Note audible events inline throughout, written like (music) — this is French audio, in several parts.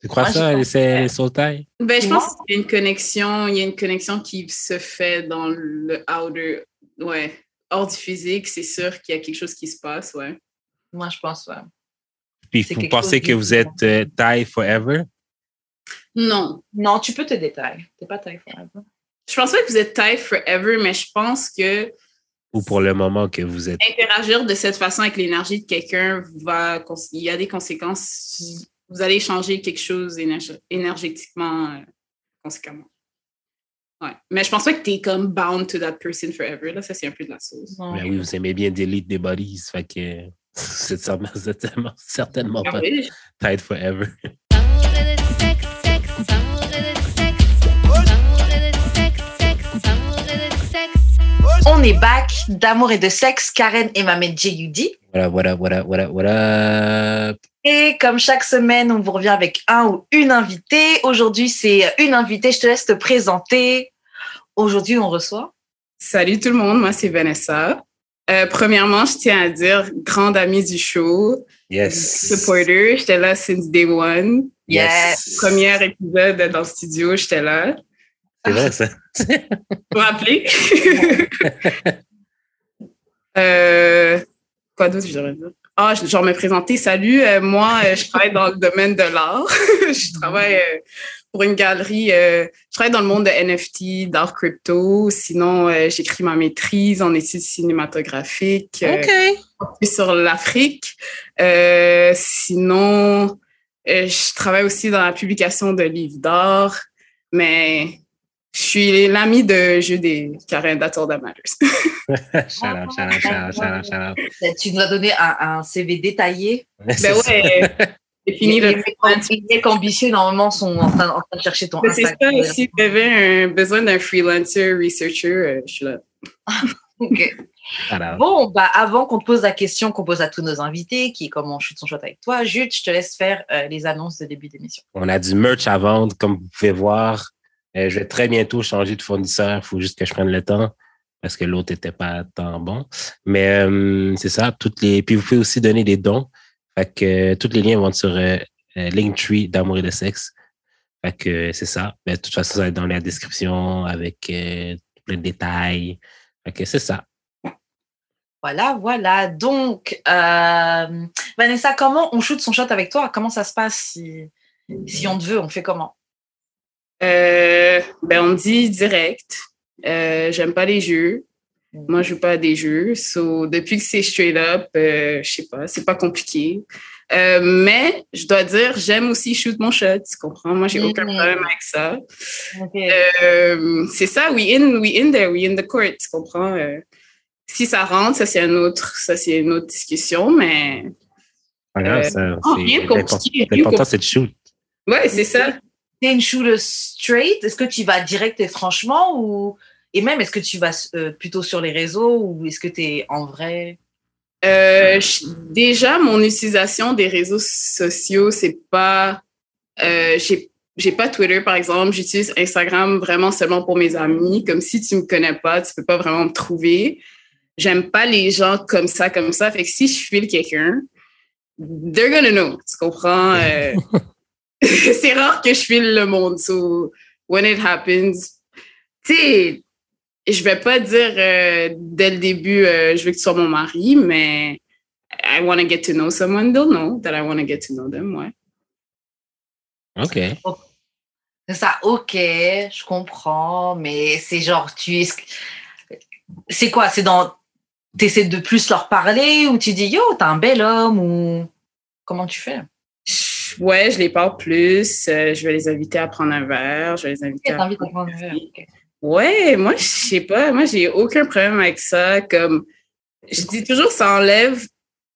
Tu crois ça, c'est les soul ties? Ben, je pense qu'il y a une connexion, il y a une connexion qui se fait dans le outer, ouais, hors du physique, c'est sûr qu'il y a quelque chose qui se passe, ouais. Moi, je pense, ouais. Puis vous pensez que vous êtes euh, tie forever? Non, Non, tu peux te détailler. T'es pas taille forever. je pense pas que vous êtes taille forever, mais je pense que Ou pour le moment que vous êtes. interagir de cette façon avec l'énergie de quelqu'un va, il y a des conséquences. Vous allez changer quelque chose énerg- énergétiquement, euh, conséquemment. Ouais. Mais je pense pas que tu es comme bound to that person forever. Là, ça, c'est un peu de la sauce. Ben oui, vous aimez bien delete des bodies. Fait que (laughs) êtes certainement, certainement- Ah pas oui, tied forever. On est back d'amour et de sexe, Karen et Mamed J.U.D. Voilà, voilà, voilà, voilà, voilà. Et comme chaque semaine, on vous revient avec un ou une invitée. Aujourd'hui, c'est une invitée. Je te laisse te présenter. Aujourd'hui, on reçoit. Salut tout le monde, moi c'est Vanessa. Euh, premièrement, je tiens à dire, grande amie du show, Yes. supporter, j'étais là since day one. Yes. Premier épisode dans le studio, j'étais là. C'est vrai, ça. (laughs) Vous rappelez? (laughs) euh, quoi d'autre, je devrais dire? Ah, je- genre me présenter. Salut, euh, moi, euh, je travaille dans le domaine de l'art. (laughs) je travaille euh, pour une galerie. euh, je travaille dans le monde de NFT, d'art crypto. Sinon, euh, j'écris ma maîtrise en études cinématographiques. euh, plus sur l'Afrique. Euh, sinon, euh, je travaille aussi dans la publication de livres d'art, mais je suis l'amie de jeu des Karen (laughs) out. Tu nous as donné un, un CV détaillé. ben ouais, c'est fini les, le les mecs ambitieux, normalement, sont en train, en train de chercher ton Mais C'est ça Instagram. aussi, tu avais un, besoin d'un freelancer, researcher, euh, je suis là. (laughs) Ok. Bon, bah, avant qu'on te pose la question qu'on pose à tous nos invités, qui est comment on chute son shot avec toi, Jude, je te laisse faire euh, les annonces de début d'émission. On a du merch à vendre, comme vous pouvez voir. Je vais très bientôt changer de fournisseur. Il faut juste que je prenne le temps parce que l'autre n'était pas tant bon. Mais euh, c'est ça. Toutes les. Puis vous pouvez aussi donner des dons. Fait euh, tous les liens vont être sur euh, Linktree d'amour et de sexe. Fait c'est ça. Mais de toute façon, ça va être dans la description avec plein de détails. Fait c'est ça. Voilà, voilà. Donc, Vanessa, comment on shoot son shot avec toi? Comment ça se passe si, si on te veut? On fait comment? Euh, ben, on dit direct. Euh, J'aime pas les jeux. Moi, je joue pas à des jeux. So, depuis que c'est straight up, euh, je sais pas, c'est pas compliqué. Euh, mais je dois dire, j'aime aussi shoot mon shot, tu comprends? Moi, j'ai aucun Mhm. problème avec ça. Euh, c'est ça, we in, we in there, we in the court, tu comprends? Euh, si ça rentre, ça c'est un autre, ça c'est une autre discussion, mais Euh, ça, non, c'est- rien compliqué, L'important, c'est de shoot. ouais, c'est ça. T'es une shooter straight? Est-ce que tu vas direct et franchement ou et même est-ce que tu vas euh, plutôt sur les réseaux ou est-ce que tu es en vrai? Euh, je- déjà, mon utilisation des réseaux sociaux, c'est pas. Euh, j'ai j'ai pas Twitter, par exemple. J'utilise Instagram vraiment seulement pour mes amis. Comme si tu me connais pas, tu peux pas vraiment me trouver. J'aime pas les gens comme ça, comme ça. Fait que si je file quelqu'un, they're gonna know. Tu comprends? (laughs) (laughs) C'est rare que je file le monde. So, when it happens, tu sais, je vais pas dire euh, dès le début, euh, je veux que tu sois mon mari, mais I want to get to know someone. They'll know that I want to get to know them, ouais. OK. C'est ça, ok, je comprends, mais c'est genre, tu es. C'est quoi C'est dans. T'essaies de plus leur parler ou tu dis yo, t'es un bel homme ou. Comment tu fais? Ouais, je les parle plus. euh, je vais les inviter à prendre un verre. Je vais les inviter à... À prendre un verre. Ouais, moi, je sais pas. Moi, j'ai aucun problème avec ça. Comme, je dis toujours, ça enlève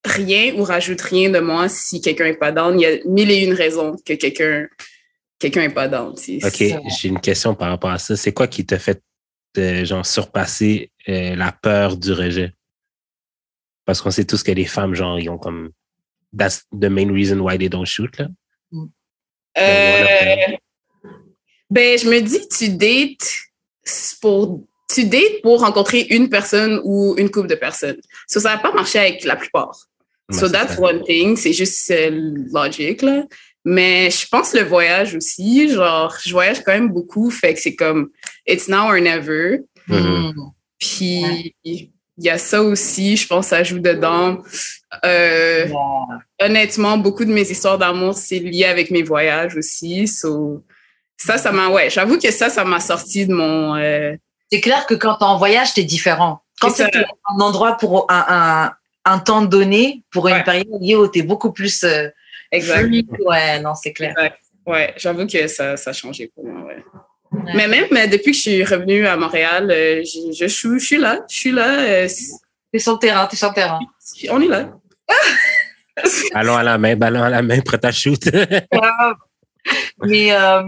rien ou rajoute rien de moi si quelqu'un est pas down. Il y a mille et une raisons que quelqu'un quelqu'un est pas down. tu sais. OK, j'ai une question par rapport à ça. C'est quoi qui t'a fait euh, genre surpasser euh, la peur du rejet? Parce qu'on sait tous que les femmes, genre, ils ont comme that's the main reason why they don't shoot, là. Euh, ben, je me dis, tu dates pour, tu dates pour rencontrer une personne ou une couple de personnes. So, ça va pas marcher avec la plupart. Ouais, so that's ça. one thing. C'est juste logique, là. Mais je pense le voyage aussi, genre, je voyage quand même beaucoup, fait que c'est comme, it's now or never. Mhm. Mm. Puis, il y a ça aussi, je pense, ça joue dedans. Euh, honnêtement, beaucoup de mes histoires d'amour, c'est lié avec mes voyages aussi. So, ça, ça m'a, ouais, j'avoue que ça, ça m'a sorti de mon, euh, C'est clair que quand t'es en voyage, t'es différent. Quand ça. un endroit pour un, un, un temps donné, pour une Ouais. période, yo, t'es beaucoup plus euh, exact. Ouais, non, c'est clair. Ouais, j'avoue que ça, ça a changé pour moi, ouais. Ouais. Mais même mais depuis que je suis revenue à Montréal, euh, je, je, suis- je suis là, je suis là. euh, T'es sur le terrain, t'es sur le terrain. on est là. (laughs) Ballon à la main, ballon à la main, prêt à shoot. (laughs) mais, euh,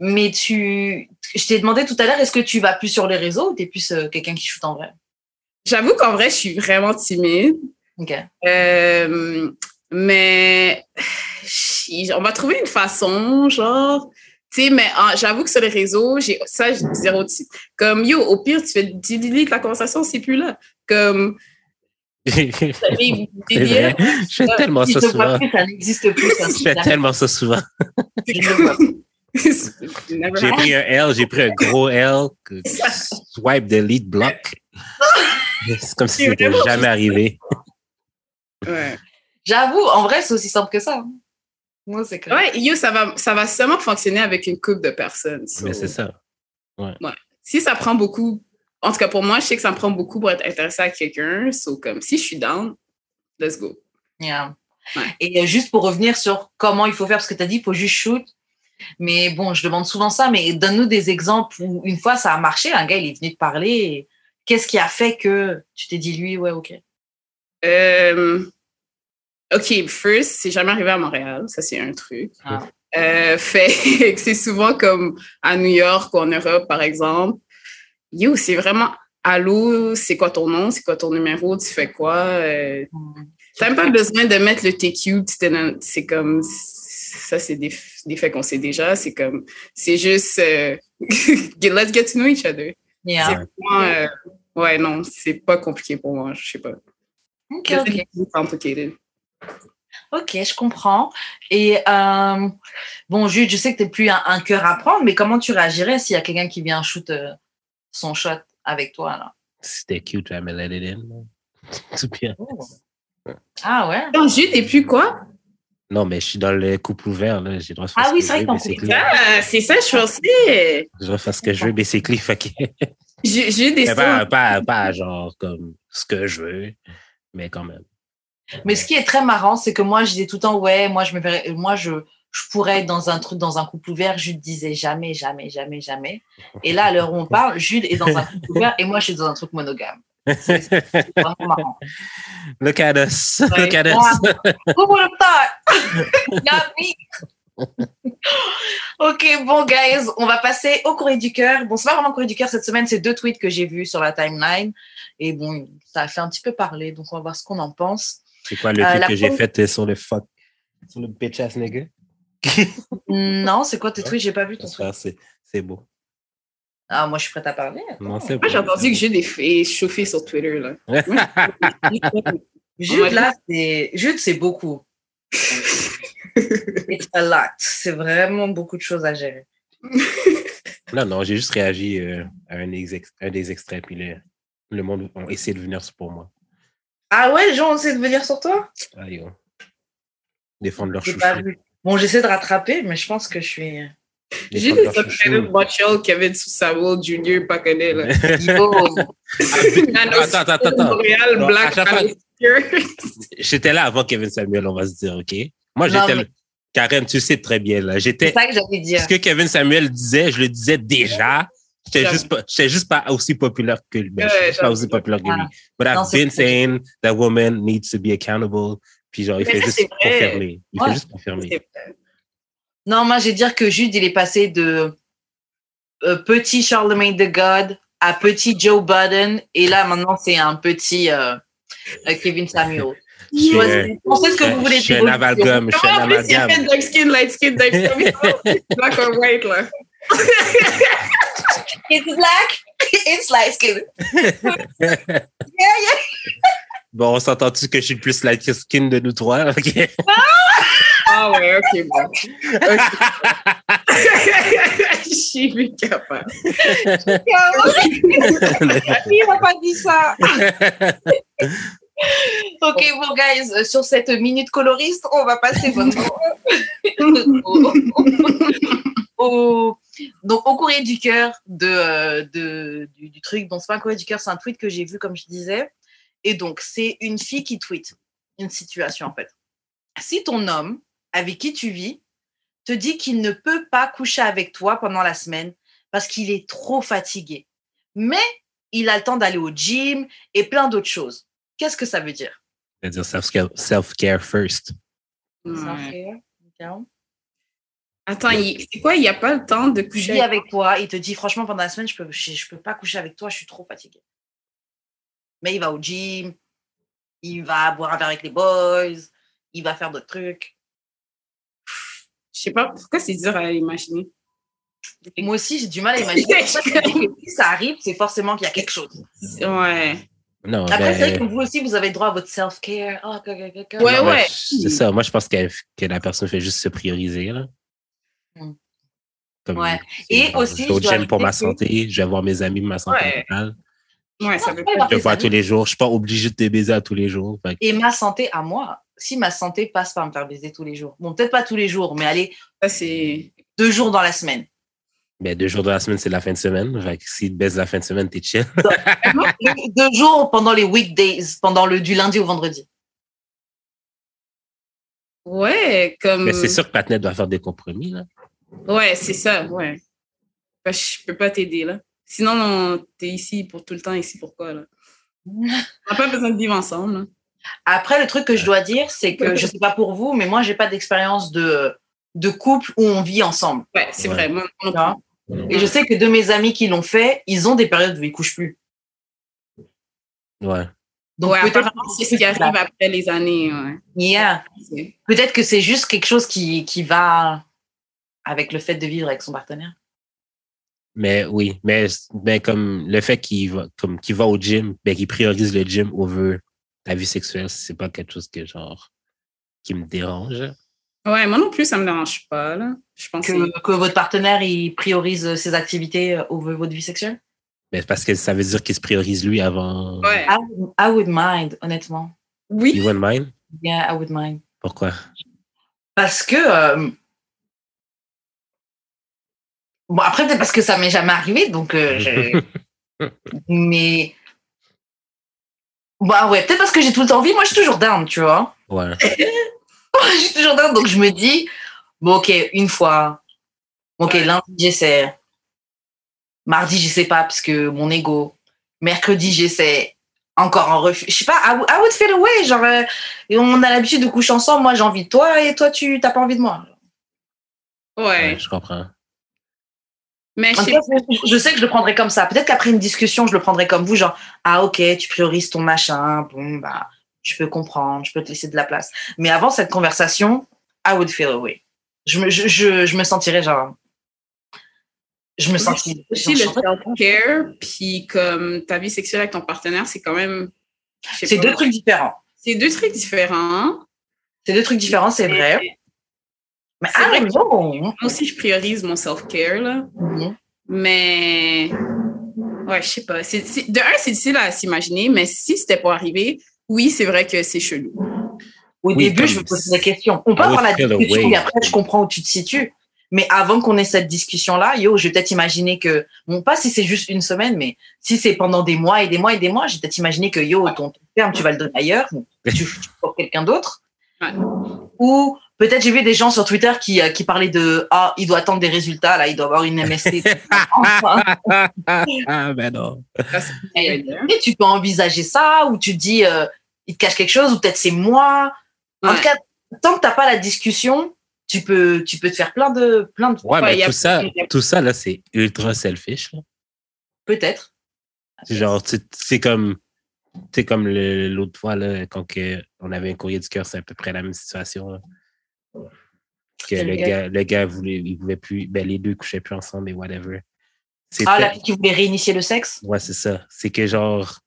mais tu, je t'ai demandé tout à l'heure, est-ce que tu vas plus sur les réseaux ou t'es plus euh, quelqu'un qui shoot en vrai? J'avoue qu'en vrai, je suis vraiment timide. Ok. Euh, mais (sighs) on va trouver une façon, genre. Sais, mais ah, j'avoue que sur les réseaux, j'ai ça, j'ai zéro type. Comme, yo, au pire, tu fais tu delete la conversation, c'est plus là. Comme, (laughs) des- Je fais tellement ça souvent. plus, ça n'existe plus. ça, (laughs) Je fais tellement ça souvent. (laughs) J'ai pris un L, j'ai pris un gros L, swipe, delete, block. C'est comme si c'était jamais arrivé. Ouais. J'avoue, en vrai, c'est aussi simple que ça. Moi, c'est clair. Ouais, yo, ça va, ça va seulement fonctionner avec une couple de personnes. So, Mais c'est ça. Si ça prend beaucoup, en tout cas pour moi, je sais que ça me prend beaucoup pour être intéressé à quelqu'un. So, comme si je suis down, let's go. Yeah. Ouais. Et euh, juste pour revenir sur comment il faut faire, parce que tu as dit il faut juste shoot. Mais bon, je demande souvent ça, mais donne-nous des exemples où une fois ça a marché, un gars il est venu te parler. Qu'est-ce qui a fait que tu t'es dit lui, ouais, ok? Euh, OK, first, c'est jamais arrivé à Montréal. Ça, c'est un truc. Ah. Euh, (laughs) fait que c'est souvent comme à New York ou en Europe, par exemple. Yo, c'est vraiment allô, c'est quoi ton nom, c'est quoi ton numéro, tu fais quoi? Euh, T'as même pas besoin de mettre le TQ, c'est comme, ça, c'est des, des faits qu'on sait déjà. C'est comme, c'est juste, euh, (laughs) let's get to know each other. Yeah. Vraiment, euh, ouais, non, c'est pas compliqué pour moi, je sais pas. Ok, ok. Complicated. Ok, je comprends. Et euh, bon, Jude, je sais que tu n'es plus un, un cœur à prendre, mais comment tu réagirais s'il y a quelqu'un qui vient shoot euh, son shot avec toi là? C'était cute, jamais let it in. Tout bien. Ah ouais? Attends, Jude, et puis quoi? Non, mais je suis dans le couple ouvert, là. J'ai droit de faire Ah ce oui, c'est vrai je. Ah, c'est ça, je pensais. Droit de faire ce que je veux, basically. Fait que, J'ai des mais pas, pas, pas genre comme ce que je veux, mais quand même. Mais ce qui est très marrant, c'est que moi, je disais tout le temps, ouais, moi, je me verrais- moi, je, je pourrais être dans un truc, dans un couple ouvert. Jude disait jamais, jamais, jamais, jamais. Et là, à l'heure où on parle, Jude est dans un couple ouvert et moi, je suis dans un truc monogame. C'est vraiment marrant. Look at us. Ouais. Look at us. Wow. (laughs) Who would have thought? (laughs) Not me. (laughs) ok, bon, guys, on va passer au courrier du cœur. Bon, c'est pas vraiment courrier du cœur cette semaine, c'est deux tweets que j'ai vus sur la timeline. Et bon, ça a fait un petit peu parler, donc on va voir ce qu'on en pense. C'est quoi le Euh, truc que j'ai fait sur le fuck, sur le bitch ass nigga? (laughs) Non, c'est quoi tes tweets? J'ai pas vu ton. J'espère, C'est beau. Ah, moi, je suis prête à parler. Non, c'est Moi, j'ai entendu que Jude est est chauffé sur Twitter, là. (laughs) Jude, là, c'est, Jude, c'est beaucoup. (laughs) It's a lot. C'est vraiment beaucoup de choses à gérer. Non, non, j'ai juste réagi euh, à un, des ex- un des extraits, puis le, le monde a essayé de venir pour moi. Ah ouais, les gens ont essayé de venir sur toi? Allez, on. Défendre leur chouchou. Bon, j'essaie de rattraper, mais je pense que je suis. J'ai des. Montreal Kevin Samuel Jr. pas connaît, là. (laughs) Yo. Attends, attends, attends. Montréal, Non, Black. (laughs) J'étais là avant Kevin Samuel, on va se dire, OK? Moi, j'étais mais-. Karen, tu sais très bien, là. C'est J'étais. ça que j'allais dire. Ce que Kevin Samuel disait, je le disais déjà. J'étais juste pas, j'étais juste pas aussi populaire que lui. Je juste pas aussi populaire que Ah. lui. But Non, I've been saying that woman needs to be accountable. Puis genre, il fait juste confirmer. Il Ouais. fait juste confirmer. C'est vrai. Non, moi, j'ai dire que Jude, il est passé de euh, petit Charlemagne the God à petit Joe Budden. Et là, maintenant, c'est un petit euh, euh, Kevin Samuel. (laughs) Je Pensez ce que je- vous voulez je suis un amalgame. Je suis un Comment en plus, il a amalgame. fait dark skin, light skin, dark skin. (laughs) Black or white, là. (laughs) It's black, it's light skin. Bon, on s'entend-tu que je suis le plus light skin de nous trois? (laughs) OK. Ah ouais, ok, bon. (laughs) Je suis plus capable. Il n'a pas dit ça. Ok, bon, guys, sur cette minute coloriste, on va passer (laughs) au, au- donc, au courrier du cœur de, euh, de- du, du truc. Bon, c'est pas un courrier du cœur, c'est un tweet que j'ai vu, comme je disais. Et donc, c'est une fille qui tweet une situation, en fait. Si ton homme, avec qui tu vis, te dit qu'il ne peut pas coucher avec toi pendant la semaine parce qu'il est trop fatigué, mais il a le temps d'aller au gym et plein d'autres choses. Qu'est-ce que ça veut dire? C'est-à-dire self-care self-care first. Ouais. Il Attends, il- c'est quoi? Il n'y a pas le temps de coucher avec toi, il te dit franchement pendant la semaine, je peux, je, je peux pas coucher avec toi, je suis trop fatiguée. Mais il va au gym, il va boire un verre avec les boys, il va faire d'autres trucs. Je sais pas pourquoi c'est dur à imaginer? Moi aussi, j'ai du mal à imaginer. (laughs) Si ça arrive, c'est forcément qu'il y a quelque chose. Ouais. Non, Après, c'est vrai que vous aussi, vous avez droit à votre self-care. Oh, Ouais, ouais. C'est ça. Moi, je pense que, que la personne fait juste se prioriser. Là. Mm. Comme, Ouais. Et genre, aussi, gym pour ma santé, je vais voir mes amis, ma santé Ouais. mentale. Ouais, ça veut pas Je vois tous les jours. Je suis pas obligé de te baiser à tous les jours. Fait Et ma santé à moi. Si ma santé passe par me faire baiser tous les jours. Bon, peut-être pas tous les jours, mais allez, Ça, c'est. deux jours dans la semaine. ben, deux jours de la semaine, c'est la fin de semaine. Fait que si tu baises la fin de semaine, t'es chill. (laughs) deux jours pendant les weekdays, pendant le du lundi au vendredi. Ouais, comme. Mais c'est sûr que Patnet doit faire des compromis. Là. Ouais, c'est ça, ouais. Ben, je peux pas t'aider, là. Sinon, on- t'es ici pour tout le temps, ici pourquoi, là? (laughs) On n'a pas besoin de vivre ensemble, là. Après, le truc que je dois dire, c'est que je sais pas pour vous, mais moi, j'ai pas d'expérience de, de couple où on vit ensemble. Ouais, c'est Ouais. vrai. Moi, non. Et je sais que de mes amis qui l'ont fait, ils ont des périodes où ils couchent plus. Ouais. Donc ouais, peut-être c'est ce qui arrive après les années, ouais. Yeah. Peut-être que c'est juste quelque chose qui, qui va avec le fait de vivre avec son partenaire. Mais oui, mais, mais comme le fait qu'il va, comme qu'il va au gym, ben, qu'il priorise le gym over ta vie sexuelle, c'est pas quelque chose que genre qui me dérange. Ouais, moi non plus, ça me dérange pas, là. Je pense que. Que, que votre partenaire il priorise ses activités euh, over votre vie sexuelle? Mais parce que ça veut dire qu'il se priorise lui avant. Ouais. I, I would mind, honnêtement. Oui. You wouldn't mind? Yeah, I would mind. Pourquoi? Parce que. euh, Bon, après, peut-être parce que ça m'est jamais arrivé, donc. euh, je- (laughs) Mais. Bah ouais, peut-être parce que j'ai tout le temps envie. Moi, je suis toujours down, tu vois. Ouais. (laughs) je suis toujours down, donc je me dis, bon, ok, une fois. Ok, Ouais. lundi, j'essaie. Mardi, je sais pas, parce que mon ego. Mercredi, j'essaie. Encore un refus. Je sais pas, I would, I would feel away. Genre, euh, et on a l'habitude de coucher ensemble. Moi, j'ai envie de toi et toi, tu t'as pas envie de moi. Ouais. Ouais, je comprends. Mais je En sais tout cas, je- je sais que je le prendrais comme ça. Peut-être qu'après une discussion, je le prendrais comme vous, genre, ah ok, tu priorises ton machin, bon, bah, je peux comprendre, je peux te laisser de la place. Mais avant cette conversation, I would feel away. Je me, je, je, je me sentirais genre. Je me sentirais. aussi le self-care, puis comme ta vie sexuelle avec ton partenaire, c'est quand même. C'est pas. deux trucs différents. C'est deux trucs différents. C'est deux trucs différents, c'est vrai. Mais C'est ah vrai. Moi aussi, je priorise mon self-care, là. Mhm. Mais. Ouais, je sais pas. De un, c'est difficile à s'imaginer, mais si c'était pour arriver, oui, c'est vrai que c'est chelou. Au Oui, début, je me pose des questions. On peut avoir la discussion et après, je comprends où tu te situes. Mais avant qu'on ait cette discussion-là, yo, je vais peut-être imaginer que, bon, pas si c'est juste une semaine, mais si c'est pendant des mois et des mois et des mois, j'ai peut-être imaginé que, yo, ton terme, tu vas le donner ailleurs, ou tu, (laughs) tu pour quelqu'un d'autre. Ouais. Ou peut-être j'ai vu des gens sur Twitter qui, euh, qui parlaient de, ah, il doit attendre des résultats, là, il doit avoir une MST. Enfin, (laughs) ah, ben non. Et tu peux envisager ça, ou tu te dis, euh, il te cache quelque chose, ou peut-être c'est moi. En tout cas, tant que t'as pas la discussion, tu peux, tu peux te faire plein de, plein de, Ouais, mais tout ça, tout ça, là, c'est ultra selfish. peut-être. C'est genre, c'est comme, c'est comme l'autre fois, là, quand que on avait un courrier du cœur, c'est à peu près la même situation. là. Que le gars? gars, le gars voulait, il voulait plus, ben, les deux couchaient plus ensemble et whatever. Ah, la fille qui voulait réinitier le sexe? Ouais, c'est ça. C'est que genre,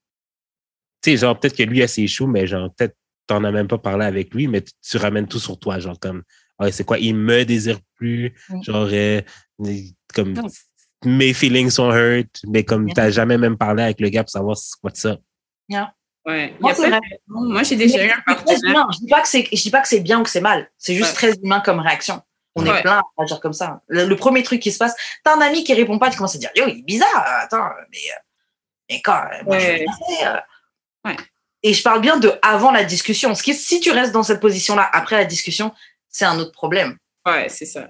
tu sais, genre, peut-être que lui a ses choux, mais genre, peut-être t'en as même pas parlé avec lui, mais tu ramènes tout sur toi. Genre, comme, ah, c'est quoi, il me désire plus, genre, euh, comme, Non. mes feelings sont hurt, mais comme Mm. t'as jamais même parlé avec le gars pour savoir c'est quoi ça. Ouais. Moi, j'ai déjà eu un partenaire. humain. Je dis pas que c'est, je dis pas que c'est bien ou que c'est mal. C'est juste Ouais. très humain comme réaction. On est plein à dire comme ça. Le, le premier truc qui se passe, t'as un ami qui répond pas, tu commences à dire, yo, il est bizarre. Attends, mais, euh, mais quand, euh, moi, je Ouais. Ouais. Et je parle bien de avant la discussion. Ce qui, si tu restes dans cette position-là après la discussion, c'est un autre problème. Ouais, c'est ça.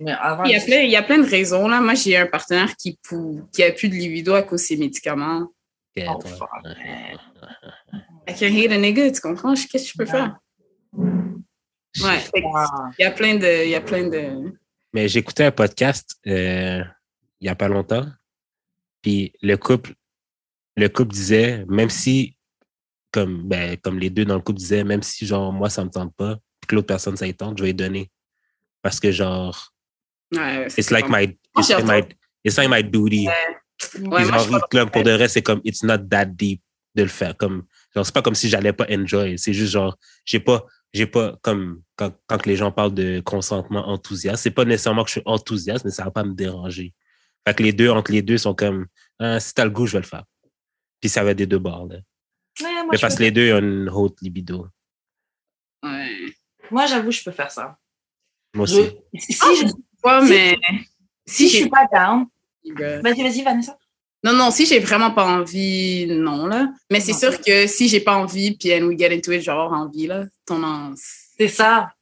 Mais avant Il y, a plein, il y a plein de raisons. Là. Moi, j'ai un partenaire qui, pou- qui a plus de libido à cause de ses médicaments. Oh, fuck. I can hate a nigga, tu comprends? Qu'est-ce que je peux faire? Ouais. Il y a plein de. Il y a plein de... Mais j'écoutais un podcast euh, il y a pas longtemps, puis le couple, le couple disait, même si, comme, ben, comme les deux dans le couple disaient, même si genre moi ça me tente pas, que l'autre personne ça tente, je vais lui donner. Parce que genre, Ouais, c'est it's like my, it's my, it's like my duty. Ouais, genre, comme pour de vrai, c'est comme it's not that deep de le faire. Comme, genre, c'est pas comme si j'allais pas enjoy. C'est juste genre, j'ai pas, j'ai pas, comme, quand, quand les gens parlent de consentement enthousiaste, c'est pas nécessairement que je suis enthousiaste, mais ça va pas me déranger. Fait que les deux, entre les deux, sont comme, ah, si t'as le goût, je vais le faire. Puis ça va des deux bords, là. Ouais, moi, Mais parce que les deux ont une haute libido. Ouais. Moi, j'avoue, je peux faire ça. Moi Je- aussi. si Ah, je, Si- mais. si je j'ai- suis pas down, Bruh. vas-y, vas-y, Vanessa. Non, non, si j'ai vraiment pas envie, non, là. Mais c'est sûr que si j'ai pas envie, puis and we get into it, je vais avoir envie, là. Ton en- C'est ça.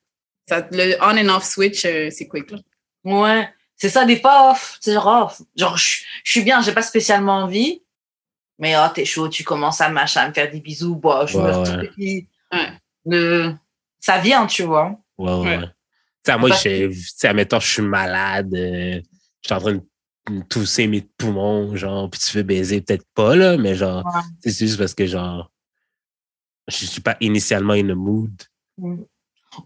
ça, le on and off switch, euh, c'est quick, là. Ouais, c'est ça, des fois, off. C'est genre, off. Genre, je je suis bien, j'ai pas spécialement envie. Mais oh, t'es chaud, tu commences à machin, à me faire des bisous. Bon, je Ouais, me retrouve. Ouais. Le... Ça vient, tu vois. Ouais, ouais. Ouais. ouais. Tu sais, moi, sais, admettons, je suis malade, euh, je suis en train de tousser mes poumons, genre, puis tu veux baiser, peut-être pas, là, mais genre, Ouais. c'est juste parce que, genre, je suis pas initialement in the mood.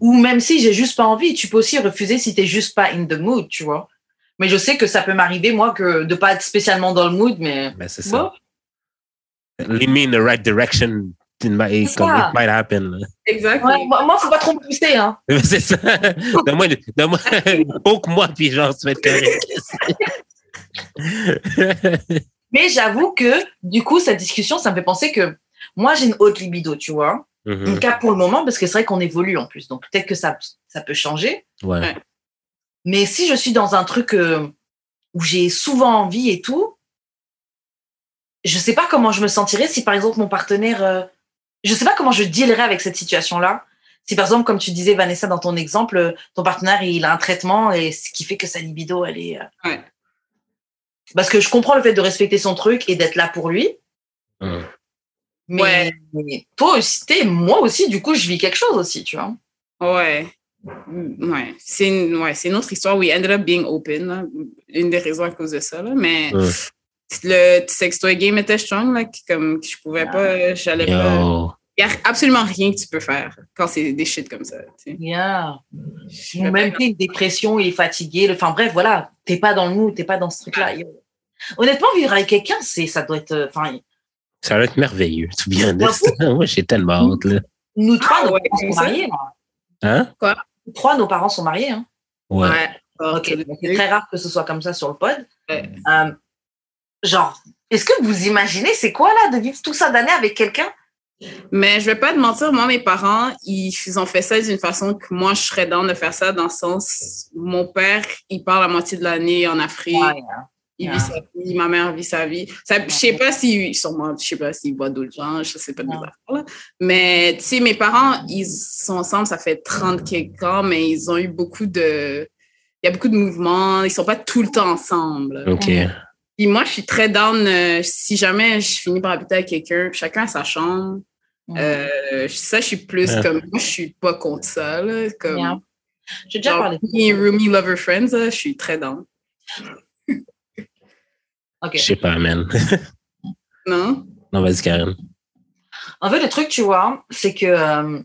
Ou même si j'ai juste pas envie, tu peux aussi refuser si t'es juste pas in the mood, tu vois. Mais je sais que ça peut m'arriver, moi, que de pas être spécialement dans le mood, mais Ben, c'est bon, ça. Lead me in the right direction. It might, C'est comme, ça. it might happen. là. Exactement. ouais, moi, faut pas trop me pousser, hein. (laughs) c'est ça. Donne-moi, donne-moi, (laughs) poke-moi, puis genre, tu vas être correct. (laughs) Mais j'avoue que, du coup, cette discussion, ça me fait penser que moi, j'ai une haute libido, tu vois. En Mhm. tout cas, pour le moment, parce que c'est vrai qu'on évolue en plus. Donc, peut-être que ça, ça peut changer. Ouais. Ouais. Mais si je suis dans un truc euh, où j'ai souvent envie et tout, je sais pas comment je me sentirais si, par exemple, mon partenaire, euh, je sais pas comment je dealerais avec cette situation-là. Si, par exemple, comme tu disais, Vanessa, dans ton exemple, ton partenaire, il a un traitement et ce qui fait que sa libido, elle est. euh, Ouais. Parce que je comprends le fait de respecter son truc et d'être là pour lui. Mhm. Mais, Ouais. mais toi aussi, t'es- moi aussi, du coup, je vis quelque chose aussi, tu vois. Ouais. Mm, Ouais. C'est une, ouais, c'est une autre histoire. We ended up being open, là. Une des raisons à cause de ça, là. Mais Ouais. le sextoy game était strong, là. que Comme que je pouvais pas, j'allais pas. Il y a absolument rien que tu peux faire quand c'est des shit comme ça. tu sais. Ou vais même t'es une dépression, il est fatigué. le- Enfin bref, voilà, t'es pas dans le mood, t'es pas dans ce truc-là. Yo. Honnêtement, vivre avec quelqu'un, c'est, ça doit être. euh, Enfin, Ça va être merveilleux, tout bien. Moi, j'ai tellement hâte, là. nous trois, Ah nos parents sont mariés. là. Hein? Nous trois, nos parents sont mariés. Hein. Ouais. Ouais. Ok, donc c'est très rare que ce soit comme ça sur le pod. Ouais. Euh, genre, est-ce que vous imaginez, c'est quoi là de vivre tout ça d'années avec quelqu'un? Mais je vais pas te mentir, moi, mes parents, ils ont fait ça d'une façon que moi, je serais dans de faire ça dans le sens, mon père, il part la moitié de l'année en Afrique, Ouais, il vit sa vie, ma mère vit sa vie. Ça, je sais pas si, sûrement, je sais pas s'ils boivent d'autres gens, je sais pas de affaires, là. Mais, tu sais, mes parents, ils sont ensemble, ça fait 30 quelques ans, mais ils ont eu beaucoup de, il y a beaucoup de mouvements, ils sont pas tout le temps ensemble. OK. Puis moi, je suis très down. euh, si jamais je finis par habiter avec quelqu'un, chacun a sa chambre. Euh, ça, je suis plus comme. Moi, je suis pas contre ça. Là, comme, Bien. J'ai déjà genre, parlé. roomie, lover, friends, là, je suis très down. (laughs) Ok. Je sais pas, man. (laughs) Non? Non, vas-y, Karen. En fait, le truc, tu vois, c'est que euh,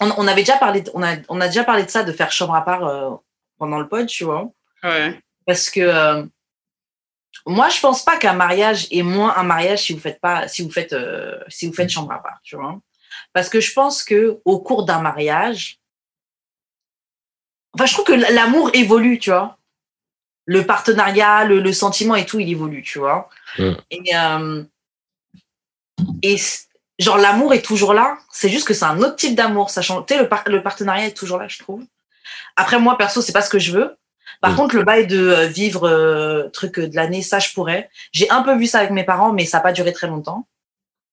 on, on avait déjà parlé, de- on a, on a déjà parlé de ça, de faire chambre à part euh, pendant le pod, tu vois. Ouais. Parce que euh, moi, je pense pas qu'un mariage est moins un mariage si vous faites pas, si vous faites, euh, si vous faites chambre à part, tu vois. Parce que je pense que au cours d'un mariage, Enfin, je trouve que l'amour évolue, tu vois. Le partenariat, le, le sentiment et tout, il évolue, tu vois. Et, euh, et genre, l'amour est toujours là. C'est juste que c'est un autre type d'amour. Ça change. Tu sais, le, par- le partenariat est toujours là, je trouve. Après, moi, perso, c'est pas ce que je veux. Par contre, le bail de euh, vivre euh, truc euh, de l'année, ça, je pourrais. J'ai un peu vu ça avec mes parents, mais ça n'a pas duré très longtemps.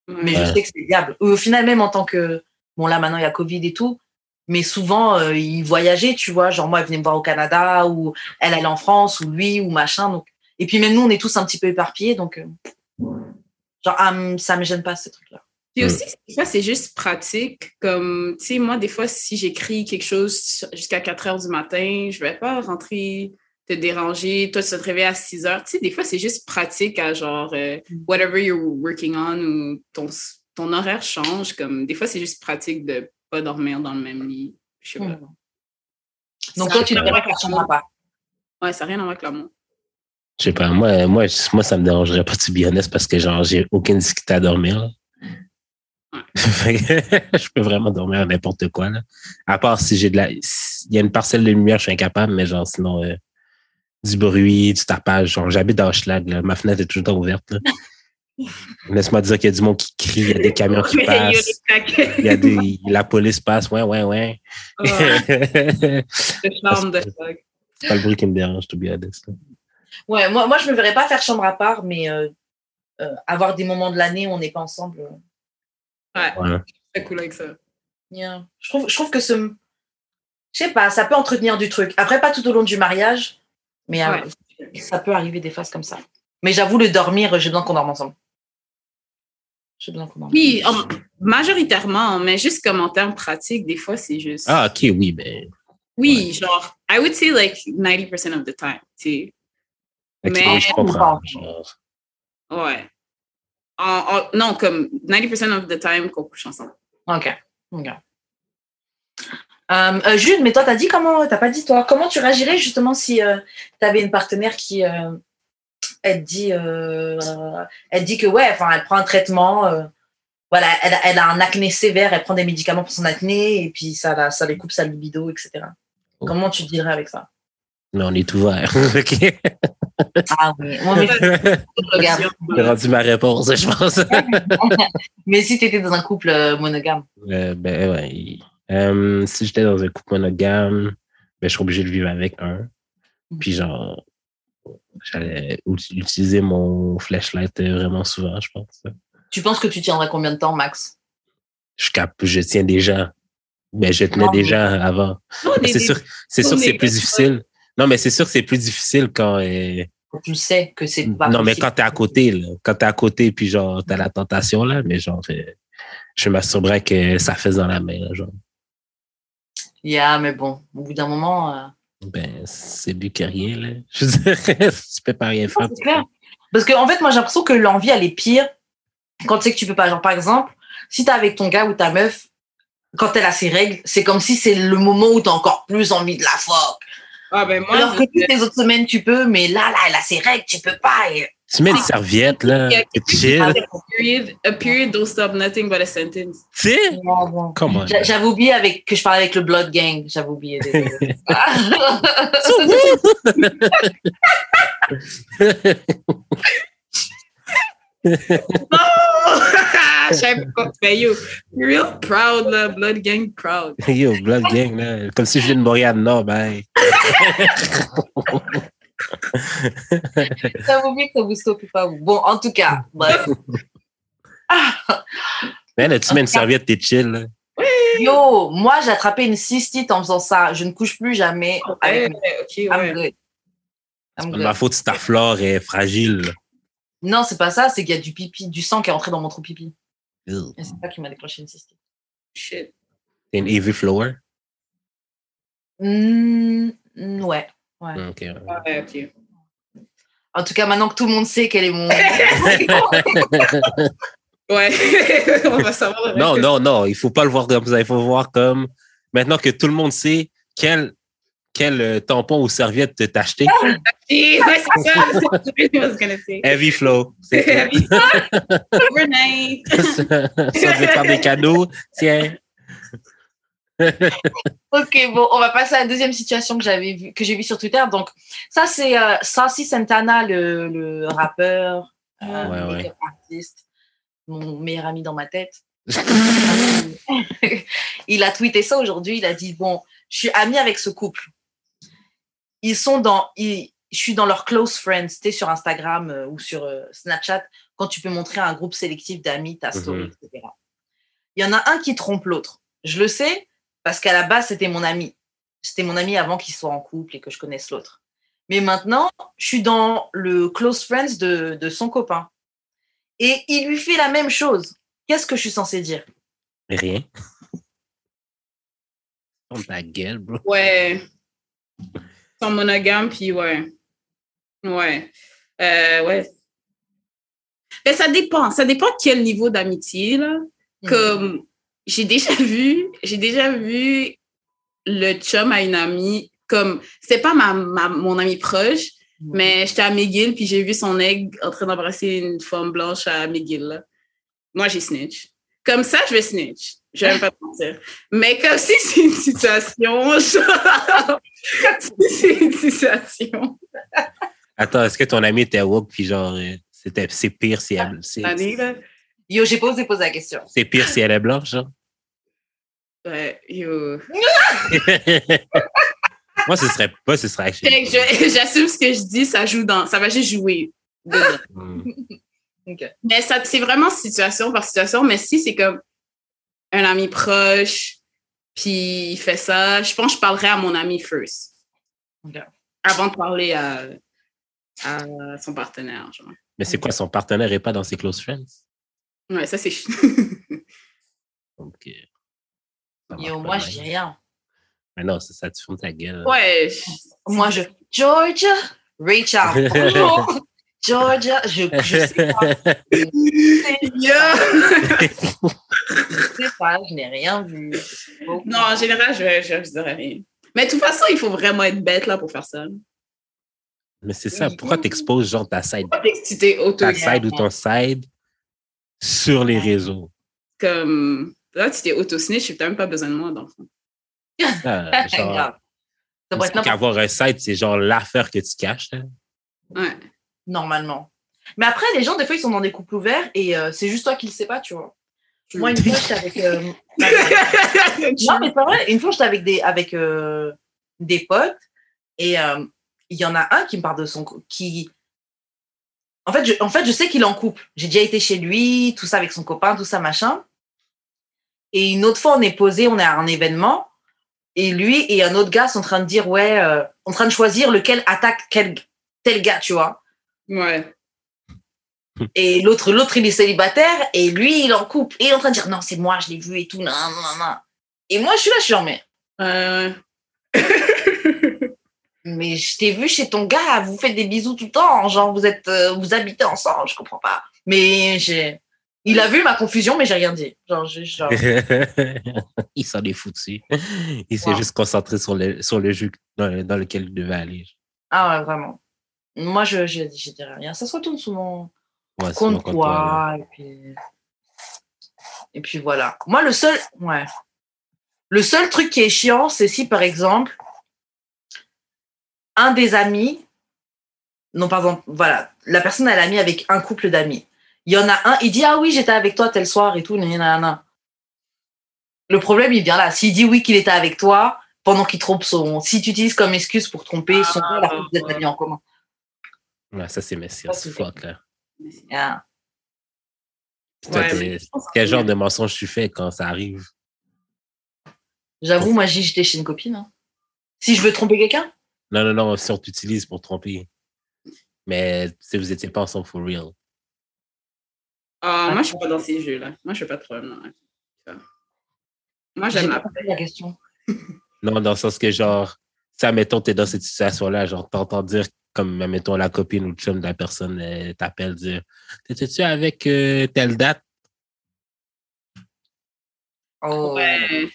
Mais je sais que c'est viable. Au final, même en tant que. Bon, là, maintenant, il y a Covid et tout. Mais souvent, euh, ils voyageaient, tu vois. Genre, moi, elle venait me voir au Canada, ou elle allait en France, ou lui, ou machin. Donc... Et puis, même nous, on est tous un petit peu éparpillés. Donc, euh, genre, ah, ça me gêne pas, ce truc-là. Puis Mm. aussi, des fois, c'est juste pratique. Comme, tu sais, moi, des fois, si j'écris quelque chose jusqu'à 4 heures du matin, je vais pas rentrer, te déranger. Toi, tu vas te réveiller à 6 heures. Tu sais, des fois, c'est juste pratique à genre, euh, whatever you're working on ou ton, ton horaire change. Comme, des fois, c'est juste pratique de pas dormir dans le même lit. Je sais pas. Mm. Donc, Ça- toi, tu ne faire chambre à part. Ouais, ça n'a rien à voir avec l'amour. Je sais pas, moi, moi, moi, ça me dérangerait pas, to be honest, parce que genre, j'ai aucune difficulté à dormir. (laughs) je peux vraiment dormir à n'importe quoi. Là. À part si j'ai de la. Il y a une parcelle de lumière, je suis incapable, mais genre, sinon, euh, du bruit, du tapage. Genre, j'habite à Hochelag, là. Ma fenêtre est toujours ouverte. (laughs) Laisse-moi dire qu'il y a du monde qui crie, il y a des camions qui (laughs) passent. Il y a des. La police passe, ouais, ouais, ouais. C'est pas le bruit qui me dérange, to be honest. là. Ouais, moi, moi, je me verrais pas faire chambre à part, mais euh, euh, avoir des moments de l'année où on n'est pas ensemble. Ouais. C'est cool avec ça. Yeah. Je, trouve, je trouve que ce. Je sais pas, ça peut entretenir du truc. Après, pas tout au long du mariage, mais euh, ça peut arriver des phases comme ça. Mais j'avoue, le dormir, j'ai besoin qu'on dorme ensemble. J'ai besoin qu'on dorme Oui, en- majoritairement, mais juste comme en termes pratiques, des fois, c'est juste. Ah, ok, oui, ben. oui, genre, I would say like 90% of the time, tu sais. Mais- je comprends. genre. Ouais. En- en- non, comme 90% of the time qu'on couche ensemble. Ok. ok. Euh, euh, Jude, mais toi, t'as dit comment T'as pas dit toi Comment tu réagirais justement si tu avais une partenaire qui euh, elle dit, euh, euh, elle dit que ouais, enfin, elle prend un traitement, euh, voilà, elle, a- elle a un acné sévère, elle prend des médicaments pour son acné et puis ça, la- ça lui coupe sa libido, etc. Comment tu te dirais avec ça? Mais on est ouvert. (laughs) ok. Ah oui, moi, mais, (laughs) regarde. J'ai rendu ma réponse, je pense. (laughs) mais si tu étais dans un couple euh, monogame, Euh, ben ouais. Euh, si j'étais dans un couple monogame, ben, je serais obligé de vivre avec un. Puis genre, j'allais ut- utiliser mon flashlight vraiment souvent, je pense. tu penses que tu tiendrais combien de temps, Max? Je, cap je tiens déjà. Ben, je tenais Non, mais- déjà avant. C'est sûr, c'est sûr que c'est est- plus difficile. Non, mais c'est sûr que c'est plus difficile quand. euh, Quand tu sais que c'est pas non, mais quand t'es à côté, là. Quand t'es à côté, puis genre, t'as la tentation, là. Mais genre, euh, je m'assurerais que ça fasse dans la main, là, genre. Yeah, mais bon, au bout d'un moment. euh, Ben, c'est mieux que rien, là. (laughs) Je veux dire, tu peux pas rien faire. Clair. Parce que, en fait, moi, j'ai l'impression que l'envie, elle est pire quand tu sais que tu peux pas. Genre, par exemple, si t'es avec ton gars ou ta meuf, quand elle a ses règles, c'est comme si c'est le moment où t'as encore plus envie de la fuck. Ah, ben moi, Alors que je- toutes les autres semaines, tu peux, mais là, là, elle a ses règles, tu peux pas. Et... Tu mets une serviette, là, Il y a et chill. a period, a period don't stop nothing but a sentence. Tu sais? Non. Comment? J'a- J'avais oublié avec, que je parlais avec le Blood Gang. J'avais oublié. (laughs) (laughs) (laughs) désolé. J'aime pas. Mais yo, real proud, là, Blood Gang proud. (laughs) Yo, Blood Gang, là. Comme si je viens de Montréal-Nord, ben. J'avais oublié que ça vous stoppe pas. vous. Bon, en tout cas, bref. (laughs) Mais là, tu mets une serviette, t'es chill, là? yo, moi, j'ai attrapé une cystite en faisant ça. Je ne couche plus jamais avec Ouais, ok, I'm ouais. good. I'm C'est pas good. ma faute si ta flore est fragile. Non, c'est pas ça, c'est qu'il y a du pipi, du sang qui est rentré dans mon trou pipi. Et c'est ça qui m'a déclenché une cystite. Shit. T'es une heavy flower? Mm, mm, ouais. ouais. Ok. ouais. Ouais, ok. En tout cas, maintenant que tout le monde sait quel est mon. (laughs) (laughs) Ouais, (laughs) on va savoir. Non, non, non, il faut pas le voir comme ça. Il faut voir comme maintenant que tout le monde sait quel, quel euh, tampon ou serviette t'as acheté. Oui, ouais, c'est ça. C'est what I was gonna say. Heavy flow. C'est (laughs) Overnight. (laughs) ça. Veut faire des cadeaux. Tiens. (laughs) Ok, bon, on va passer à la deuxième situation que j'avais vu, que j'ai vue sur Twitter. Donc, ça, c'est euh, Saucy Santana, le, le rappeur, euh, Ouais, ouais. make-up artiste, mon meilleur ami dans ma tête. il a tweeté ça aujourd'hui. Il a dit Bon, je suis ami avec ce couple. Ils sont dans. ils- je suis dans leurs close friends. Tu sais, sur Instagram euh, ou sur euh, Snapchat, quand tu peux montrer à un groupe sélectif d'amis ta story, Mhm. etc. Il y en a un qui trompe l'autre. Je le sais parce qu'à la base, c'était mon ami. C'était mon ami avant qu'il soit en couple et que je connaisse l'autre. Mais maintenant, je suis dans le close friends de, de son copain. Et il lui fait la même chose. Qu'est-ce que je suis censée dire? Rien. Ferme ta gueule, bro. Ouais. Sont monogames, puis ouais. Ouais. Euh, ouais. Mais ça dépend. Ça dépend quel niveau d'amitié, là. Comme j'ai déjà (laughs) vu, j'ai déjà vu le chum à une amie, comme c'était pas ma, ma- mon ami proche, Mhm. mais j'étais à McGill, puis j'ai vu son egg en train d'embrasser une femme blanche à McGill. là. Moi, j'ai snitch. Comme ça, je vais snitch. Même pas mentir. Mais comme si c'est une situation, genre, comme si c'est une situation. Attends, est-ce que ton ami était woke puis genre euh, c'était c'est pire si elle c'est. Yo, j'ai pas osé poser la question. c'est pire si elle est blanche, genre? Ouais, yo. (laughs) Moi, ce serait pas, ce serait je- (laughs) J'assume ce que je dis, ça joue dans, ça va juste jouer. Hmm. (laughs) Mais ça, c'est vraiment situation par situation. Mais si c'est comme un ami proche, puis il fait ça, je pense que je parlerai à mon ami first. Ok. Avant de parler à, à son partenaire. Genre. Mais c'est quoi, son partenaire est pas dans ses close friends? Ouais, ça c'est (laughs) marche Yo, moi, je dis rien. Mais non, ça, ça te ferme ta gueule. ouais. je- Moi, je. Georgia, Rachel. bonjour. (laughs) Georgia, je, je sais pas. (laughs) Je sais pas, je n'ai rien vu. Non, en général, je, je, je dirais rien. Mais de toute façon, il faut vraiment être bête là pour faire ça. Mais c'est ça, pourquoi t'exposes genre ta side, Pas t'exciter auto ta side ou ton side sur les réseaux? comme là, tu t'es auto-snitch, tu n'as même pas besoin de moi, dans le fond. Ah, (laughs) genre, qu'avoir un site, c'est genre l'affaire que tu caches. là. Ouais. Normalement. Mais après, les gens, des fois, ils sont dans des couples ouverts et euh, c'est juste toi qui le sais pas, tu vois. Moi, une fois, j'étais avec. euh, (laughs) (laughs) Non, mais pas vrai. Une fois, j'étais avec des, avec, euh, des potes et il y en a un qui me parle de son. Qui... En, fait, je, en fait, je sais qu'il est en couple. J'ai déjà été chez lui, tout ça avec son copain, tout ça, machin. Et une autre fois, on est posé, on est à un événement et lui et un autre gars sont en train de dire, ouais, en train de choisir lequel attaque quel, tel gars, tu vois. Ouais. (laughs) Et l'autre, l'autre, il est célibataire et lui, il est en couple. Et il est en train de dire, non, c'est moi, je l'ai vu et tout, non, non, non. Et moi, je suis là, je suis genre, mais Euh, Mais je t'ai vu chez ton gars, vous faites des bisous tout le temps, genre vous êtes, euh, vous habitez ensemble, je comprends pas. Mais j'ai, il a vu ma confusion, mais j'ai rien dit. Genre, je- genre, (laughs) il s'en est foutu. Il s'est Wow. juste concentré sur le, sur le jeu dans, dans lequel il devait aller. ah ouais, vraiment. Moi, je, je, je dirais rien. Ça se retourne Ouais, quand toi, quoi, et puis, et puis voilà. Moi, le seul, ouais, le seul truc qui est chiant, c'est si par exemple un des amis, non pardon, voilà, la personne elle a mis avec un couple d'amis. Il y en a un, il dit ah oui j'étais avec toi tel soir et tout, nanana. Le problème il vient là. S'il dit oui qu'il était avec toi pendant qu'il trompe son, si tu utilises comme excuse pour tromper son, Ah, alors que vous êtes ouais. amis en commun. Ouais, ça, c'est C'est c'est fuck, là. Ah. Toi, Ouais, quel genre de mensonge tu fais quand ça arrive? J'avoue, moi j'ai j'étais chez une copine. hein. Si je veux tromper quelqu'un, Non, non, non, si on t'utilise pour tromper. Mais si vous étiez pas ensemble for real. Ah, moi, je suis pas dans ces jeux-là. Moi, je fais pas de problème. là. Moi, j'ai j'aime la question. Non, dans le sens que, genre, ça, mettons, t'es dans cette situation-là, genre, t'entends dire, comme, mettons, la copine ou le chum de la personne euh, t'appelle dire T'étais-tu avec euh, telle date? Oh. Ouais.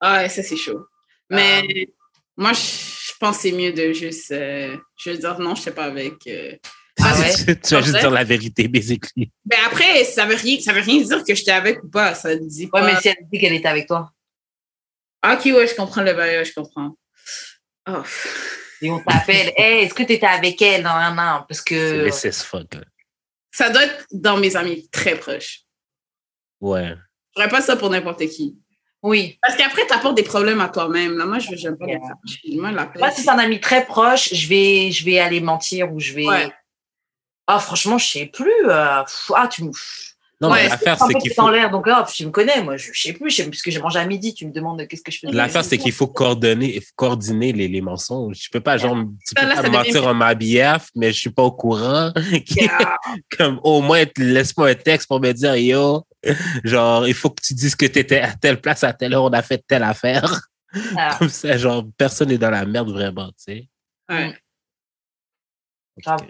Ah, ouais, ça, c'est chaud. Mais moi, je pense que c'est mieux de juste. euh, je veux dire, non, je sais pas avec. euh, Ah ouais? (laughs) tu vas juste dire la vérité, basically. Mais après, ça veut rien, ça veut rien dire que j'étais avec ou pas. Ça dit Ouais, pas. mais si elle dit qu'elle était avec toi. Ah, Ok, ouais, je comprends le bail, ouais, je comprends. Oh. Et on t'appelle, (laughs) hey, est-ce que tu étais avec elle dans un an? Parce C'est que. as fuck. là. Ça doit être dans mes amis très proches. Ouais. Je ferais pas ça pour n'importe qui. Oui. Parce qu'après, tu apportes des problèmes à toi-même. Là, moi, je j'aime pas Yeah. Moi, la Moi, si c'est un ami très proche, je vais, je vais aller mentir ou je vais. Ouais. Ah, franchement, je sais plus. euh, pff, Ah, tu me. Non, Ouais, mais l'affaire, c'est qu'il faut. en l'air, donc là, tu me connais, moi, je, je sais plus, je sais plus ce que j'ai mangé à midi, tu me demandes qu'est-ce que je fais. L'affaire, c'est qu'il faut coordonner, coordonner les, les mensonges. Je peux pas, genre, tu peux Là, pas devient- mentir en ma BF, mais je suis pas au courant. (laughs) Yeah. Comme, au moins, laisse-moi un texte pour me dire, yo, genre, il faut que tu dises que tu étais à telle place à telle heure, on a fait telle affaire. Ah, (laughs) Comme ça, genre, personne n'est dans la merde vraiment, tu sais. Ouais. Grave.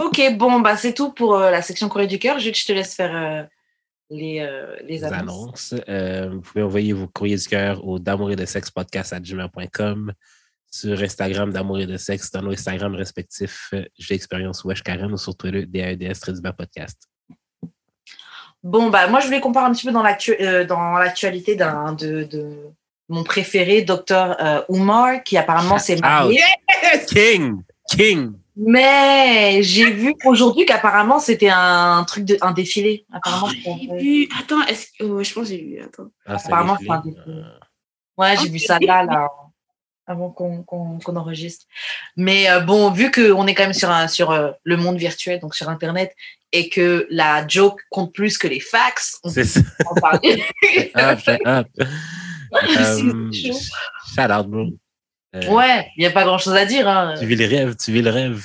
Ok, bon, bah, c'est tout pour euh, la section courrier du cœur. Jules, je te laisse faire euh, les, euh, les les annonces. vous pouvez envoyer vos courriers du cœur au d'amour et de sexe podcast à gmail.com sur Instagram d'amour et de sexe dans nos Instagram respectifs J'ai expérience Wesh Karen ou sur Twitter DAEDS Trédibert Podcast. Bon, bah, moi, je voulais qu'on parle un petit peu dans l'actu- dans l'actualité d'un de, de mon préféré, euh, Oumar, qui apparemment s'est marié. (laughs) King! King! Mais j'ai vu aujourd'hui qu'apparemment c'était un truc de un défilé. Apparemment, Oh, j'ai vu. Attends, est-ce que. oh, je pense que j'ai vu. Attends. Ah, Apparemment, c'est un défilé. Euh, ouais, j'ai vu ça là, là, avant qu'on qu'on qu'on enregistre. Mais euh, bon, vu qu'on est quand même sur un sur euh, le monde virtuel, donc sur Internet, et que la joke compte plus que les fax, on C'est ça. peut en parler. (laughs) Up, up. (laughs) Chaud. shout out, bro. Euh, ouais, il n'y a pas grand chose à dire. Hein. Tu vis le rêve, tu vis le rêve.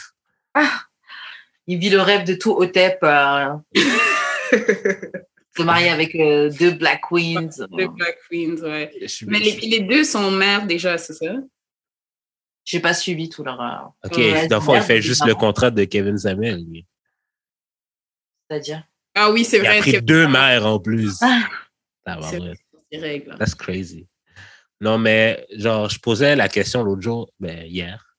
Il vit le rêve de tout Otep. Euh, (laughs) se marier avec euh, deux Black Queens. Les Black Queens, ouais. Mais les, les deux sont mères déjà, c'est ça? J'ai pas suivi tout leur. euh, Ok, Ouais, dans le fond, il fait juste le contrat de Kevin Samuel. lui. C'est-à-dire? Ah oui, c'est Il a vrai. pris deux mères en plus. Ah. Tabarouette. C'est règle. That's crazy. Non, mais genre, je posais la question l'autre jour, ben, hier.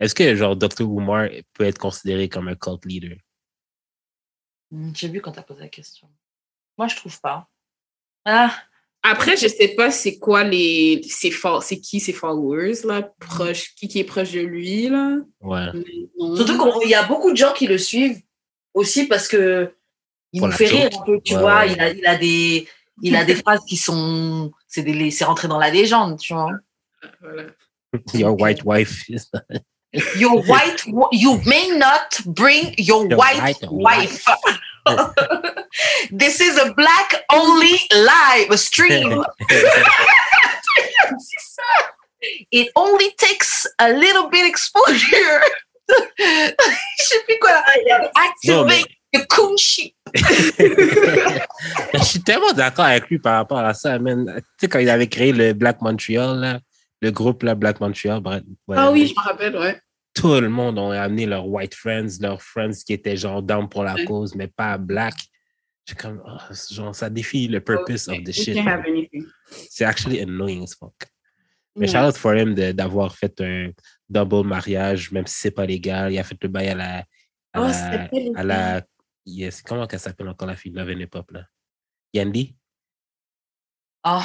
Est-ce que genre Dr. Umar peut être considéré comme un cult leader? Hmm, J'ai vu quand t'as posé la question. Moi, je trouve pas. Ah, Après, je sais pas c'est quoi les. C'est c'est qui ses followers, là, proche, qui, qui est proche de lui, là? Ouais. Surtout qu'il y a beaucoup de gens qui le suivent aussi parce que il Pour nous fait joke. rire un peu, tu Ouais, vois. ouais. Il, a, il a des. Il a des (laughs) phrases qui sont. C'est des- c'est rentré dans la légende, tu vois. Voilà. Your white wife. is- Your white, you may not bring your Your white, white wife. This is a black only live stream. (laughs) It only takes a little bit exposure. (laughs) Je sais plus quoi là. Non, mais- Activate the. (laughs) je suis tellement d'accord avec lui par rapport à ça, man. Tu sais, quand il avait créé le Black Montreal, là, le groupe là, Black Montreal, bref, Ah oui, je me rappelle, ouais. tout le monde a amené leurs white friends, leurs friends qui étaient genre down pour la Ouais. cause, mais pas black. J'ai comme, oh, genre, ça défie le purpose of the shit. can't have anything. C'est actually annoying as fuck. Mais Ouais. shout out for him d'avoir fait un double mariage, même si c'est pas légal. Il a fait le bail à la. À Oh, la, à la yes, comment qu'elle s'appelle encore la fille de Love Hop, là? Yandy? Oh,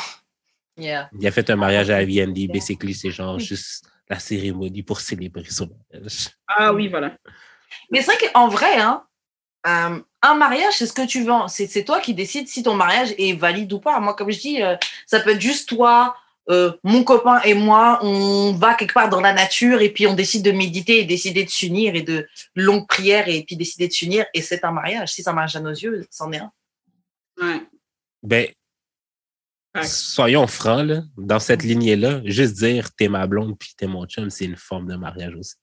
yeah. Il a fait un mariage à Yandy. Basically, c'est genre juste la cérémonie pour célébrer son mariage. Ah oui, voilà. Mais c'est vrai qu'en vrai, hein, euh, un mariage, c'est ce que tu veux. C'est c'est toi qui décides si ton mariage est valide ou pas. Moi, comme je dis, euh, ça peut être juste toi, euh, mon copain et moi, on va quelque part dans la nature et puis on décide de méditer et décider de s'unir et de longues prières et puis décider de s'unir et c'est un mariage. Si c'est un mariage à nos yeux, c'en est un. Ouais. Ben, soyons francs, là, dans cette lignée-là, juste dire t'es ma blonde puis t'es mon chum, c'est une forme de mariage aussi.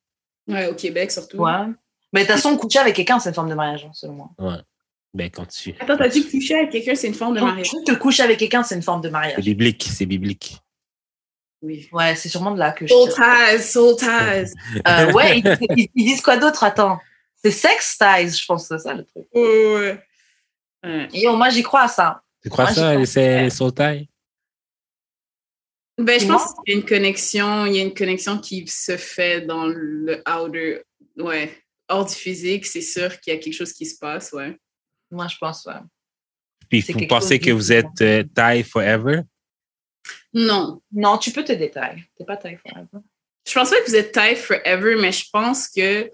Ouais, au Québec surtout. Ouais. Mais de toute façon, coucher avec quelqu'un, c'est une forme de mariage, hein, selon moi. Ouais. Ben, quand tu. Attends, t'as dit que coucher avec quelqu'un, c'est une forme de mariage? tu te couches avec quelqu'un, c'est une forme de C'est mariage. biblique, c'est biblique. Oui. Ouais, c'est sûrement de là que je. Soul ties, soul ties. (laughs) Euh, ouais, ils, ils- ils disent quoi d'autre? Attends. C'est sex ties, je pense, c'est ça le truc. Ouais, ouais. Oh, moi, j'y crois à ça. Tu crois Moi, ça, crois. c'est les sautailles? Ben, je pense qu'il y a une connexion, il y a une connexion qui se fait dans le outer, ouais, hors du physique, c'est sûr qu'il y a quelque chose qui se passe, ouais. Moi, je pense, ouais. Puis vous pensez que vous êtes euh, taille forever? Non. Non, tu peux te détailler. T'es pas taille forever. Je pense pas que vous êtes taille forever, mais je pense que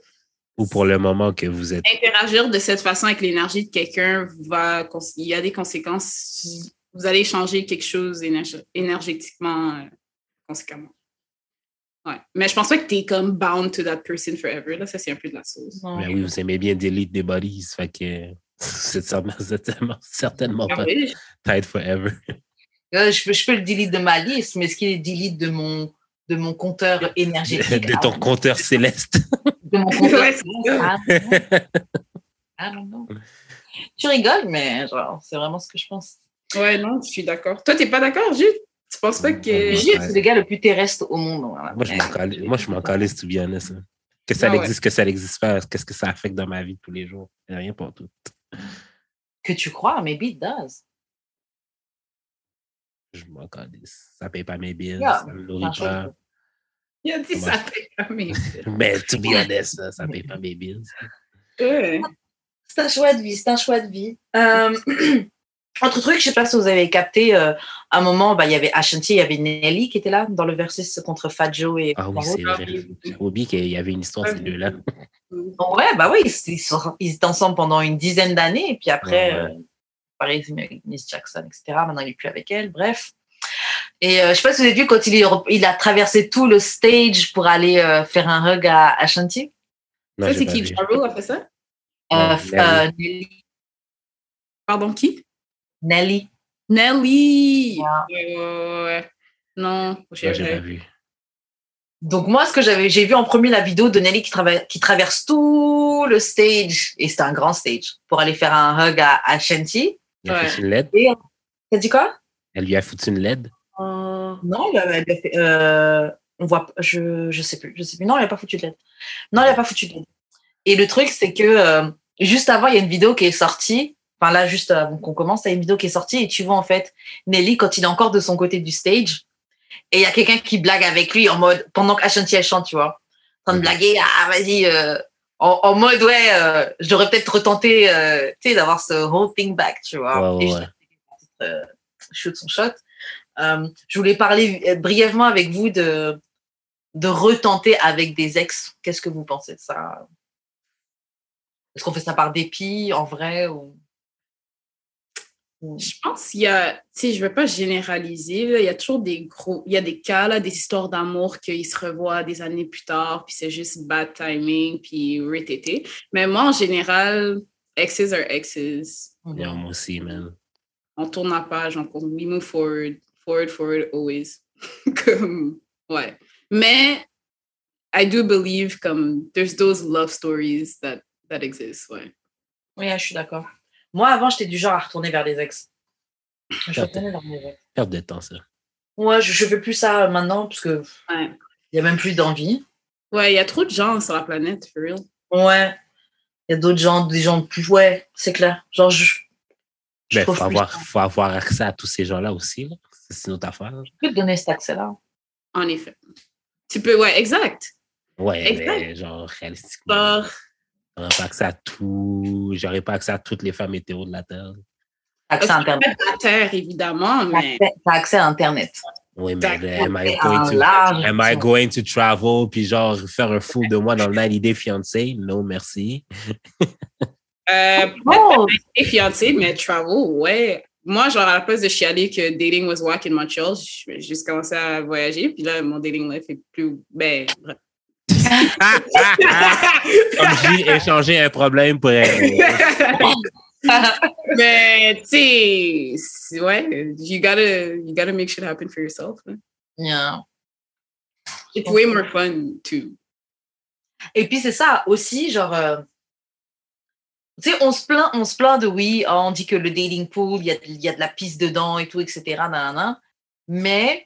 Ou pour le moment que vous êtes. interagir de cette façon avec l'énergie de quelqu'un va. Il y a des conséquences. Vous allez changer quelque chose énerg- énergétiquement, euh, conséquemment. Ouais. Mais je pense pas que tu es comme bound to that person forever. Là, ça, c'est un peu de la sauce. Mais oui, vous aimez bien delete des bodies. Fait que (laughs) c'est certainement, certainement Ah pas oui, tight forever. Euh, je, peux, je peux le delete de ma liste, mais est-ce qu'il est delete de mon, de mon compteur énergétique? De ton Ah, compteur céleste. De mon compteur c'est Ah, don't know. Tu rigoles, mais genre, c'est vraiment ce que je pense. Ouais, non, je suis d'accord. Toi, t'es pas d'accord, Jules? Tu penses pas que. Gilles, c'est le gars le plus terrestre au monde. voilà. Moi, je m'en calisse, moi, je m'en calisse, to be honest, hein. Que ça Ah ouais. existe, que ça n'existe pas, qu'est-ce que ça affecte dans ma vie de tous les jours? Rien pour tout. Que tu crois, maybe it does. Je m'en. Ça paye pas mes bills, Yeah. ça me nourrit pas. Il a dit Comment ça fait comme il Mais to be honest, ça, ça paye pas (laughs) mes bills. C'est un choix de vie, c'est un choix de vie. Euh, (clears throat) autre truc, je sais pas si vous avez capté, euh, à un moment, bah, il y avait Ashanti, il y avait Nelly qui était là dans le versus contre Fat Joe et Ah oui, c'est vrai. J'ai oublié qu'il y avait une histoire, ces deux-là. Ouais, bah oui, ils, ils sont, ils étaient ensemble pendant une dizaine d'années, et puis après, Ouais, ouais. euh, avec Miss Jackson, etc. Maintenant, il est plus avec elle, bref. Et euh, je sais pas si vous avez vu quand il, est, rep- il a traversé tout le stage pour aller euh, faire un hug à Ashanti. Non, Ça, c'est qui? vu. Jarro a fait ça? Euh, euh, Nelly. Pardon, qui? Nelly. Nelly! Ouais. Ouais, ouais, ouais. Non, j'ai pas vu. Donc moi, ce que j'avais, j'ai vu en premier la vidéo de Nelly qui, trava- qui traverse tout le stage, et c'était un grand stage, pour aller faire un hug à Ashanti. Elle a Ouais. foutu une LED. T'as dit quoi? Elle lui a foutu une LED. Non, il a, il fait. euh, on voit. Je, je sais plus. Je sais plus. Non, il a pas foutu de l'aide. Non, il a pas foutu de l'aide. Et le truc, c'est que euh, juste avant, il y a une vidéo qui est sortie. Enfin là, juste avant qu'on commence, il y a une vidéo qui est sortie et tu vois en fait Nelly quand il est encore de son côté du stage. Et il y a quelqu'un qui blague avec lui en mode pendant qu'Ashanti elle chante, tu vois, en train de Mhm. blaguer. Ah vas-y. En, en mode ouais, euh, j'aurais peut-être retenté, euh, tu sais, d'avoir ce whole thing back, tu vois. Ouais, Et ouais, je- euh, shoot son shot. Euh, je voulais parler euh, brièvement avec vous de, de retenter avec des ex. Qu'est-ce que vous pensez de ça? Est-ce qu'on fait ça par dépit, en vrai ou... Je pense qu'il y a, tu sais, je veux pas généraliser, là, il y a toujours des gros, il y a des cas, là, des histoires d'amour qu'ils se revoient des années plus tard, puis c'est juste bad timing, puis retété. Mais moi, en général, exes are exes. Yeah, moi aussi, man. On tourne la page, on we move forward, forward, forward, always. (laughs) comme, ouais. Mais, I do believe, comme, there's those love stories that, that exist, ouais. Oui, je suis d'accord. Moi, avant, j'étais du genre à retourner vers les ex. Je retournais vers mes ex. Perte de temps, ça. Ouais, je, je fais plus ça maintenant parce que Ouais. il y a même plus d'envie. Ouais, il y a trop de gens sur la planète, for real. Ouais. Il y a d'autres gens, des gens plus. Ouais, c'est clair. Genre, je, je Ben, faut avoir, faut avoir accès à tous ces gens-là aussi. là. C'est c'est notre affaire. Je peux te donner cet accès-là. En effet. Tu peux, ouais, exact. Ouais, Exact. mais genre, réalistiquement. J'aurais pas accès à tout. J'aurais pas accès à toutes les femmes hétéros de la Terre. Accès à Internet. terre, évidemment, mais T'as accès- à Internet. Oui, mais am I going to, large. am I going to travel puis genre faire un fou de moi dans le 90 Day Fiancé? Non, merci. euh, Oh, et fiancé, mais travel, ouais. Moi, genre, à la place de chialer que dating was in Montreal, je vais juste commencer à voyager, puis là, mon dating life est plus, ben, bref. (laughs) Comme j'ai échangé un problème pour un. (laughs) mais, tu sais, ouais, you gotta, you gotta make shit happen for yourself. hein. yeah. It's way more fun, too. Et puis c'est ça aussi, genre, euh, tu sais, on se plaint, on se plaint de oui, oh, on dit que le dating pool, il y a, y a de la pisse dedans et tout, etc. nanana. Mais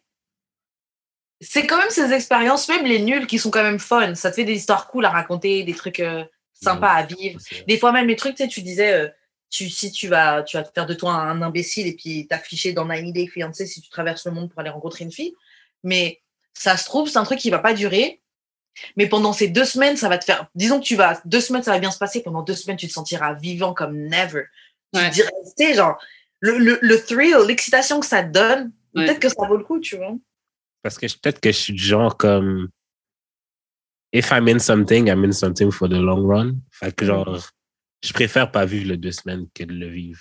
c'est quand même ces expériences, même les nuls, qui sont quand même fun. Ça te fait des histoires cool à raconter, des trucs euh, sympas à vivre. Des fois même les trucs, tu sais, tu disais, euh, tu, si tu vas, tu vas te faire de toi un imbécile et puis t'afficher dans 90 Day Fiancé si tu traverses le monde pour aller rencontrer une fille. Mais ça se trouve, c'est un truc qui va pas durer. Mais pendant ces deux semaines, ça va te faire. Disons que tu vas. Deux semaines, ça va bien se passer. Pendant deux semaines, tu te sentiras vivant comme never. Tu te dirais, tu sais, genre, le, le, le thrill, l'excitation que ça te donne, Ouais. Peut-être que ça vaut le coup, tu vois. Parce que peut-être que je suis du genre comme. If I'm in something, I'm in something for the long run. Fait que genre, je préfère pas vivre le deux semaines que de le vivre.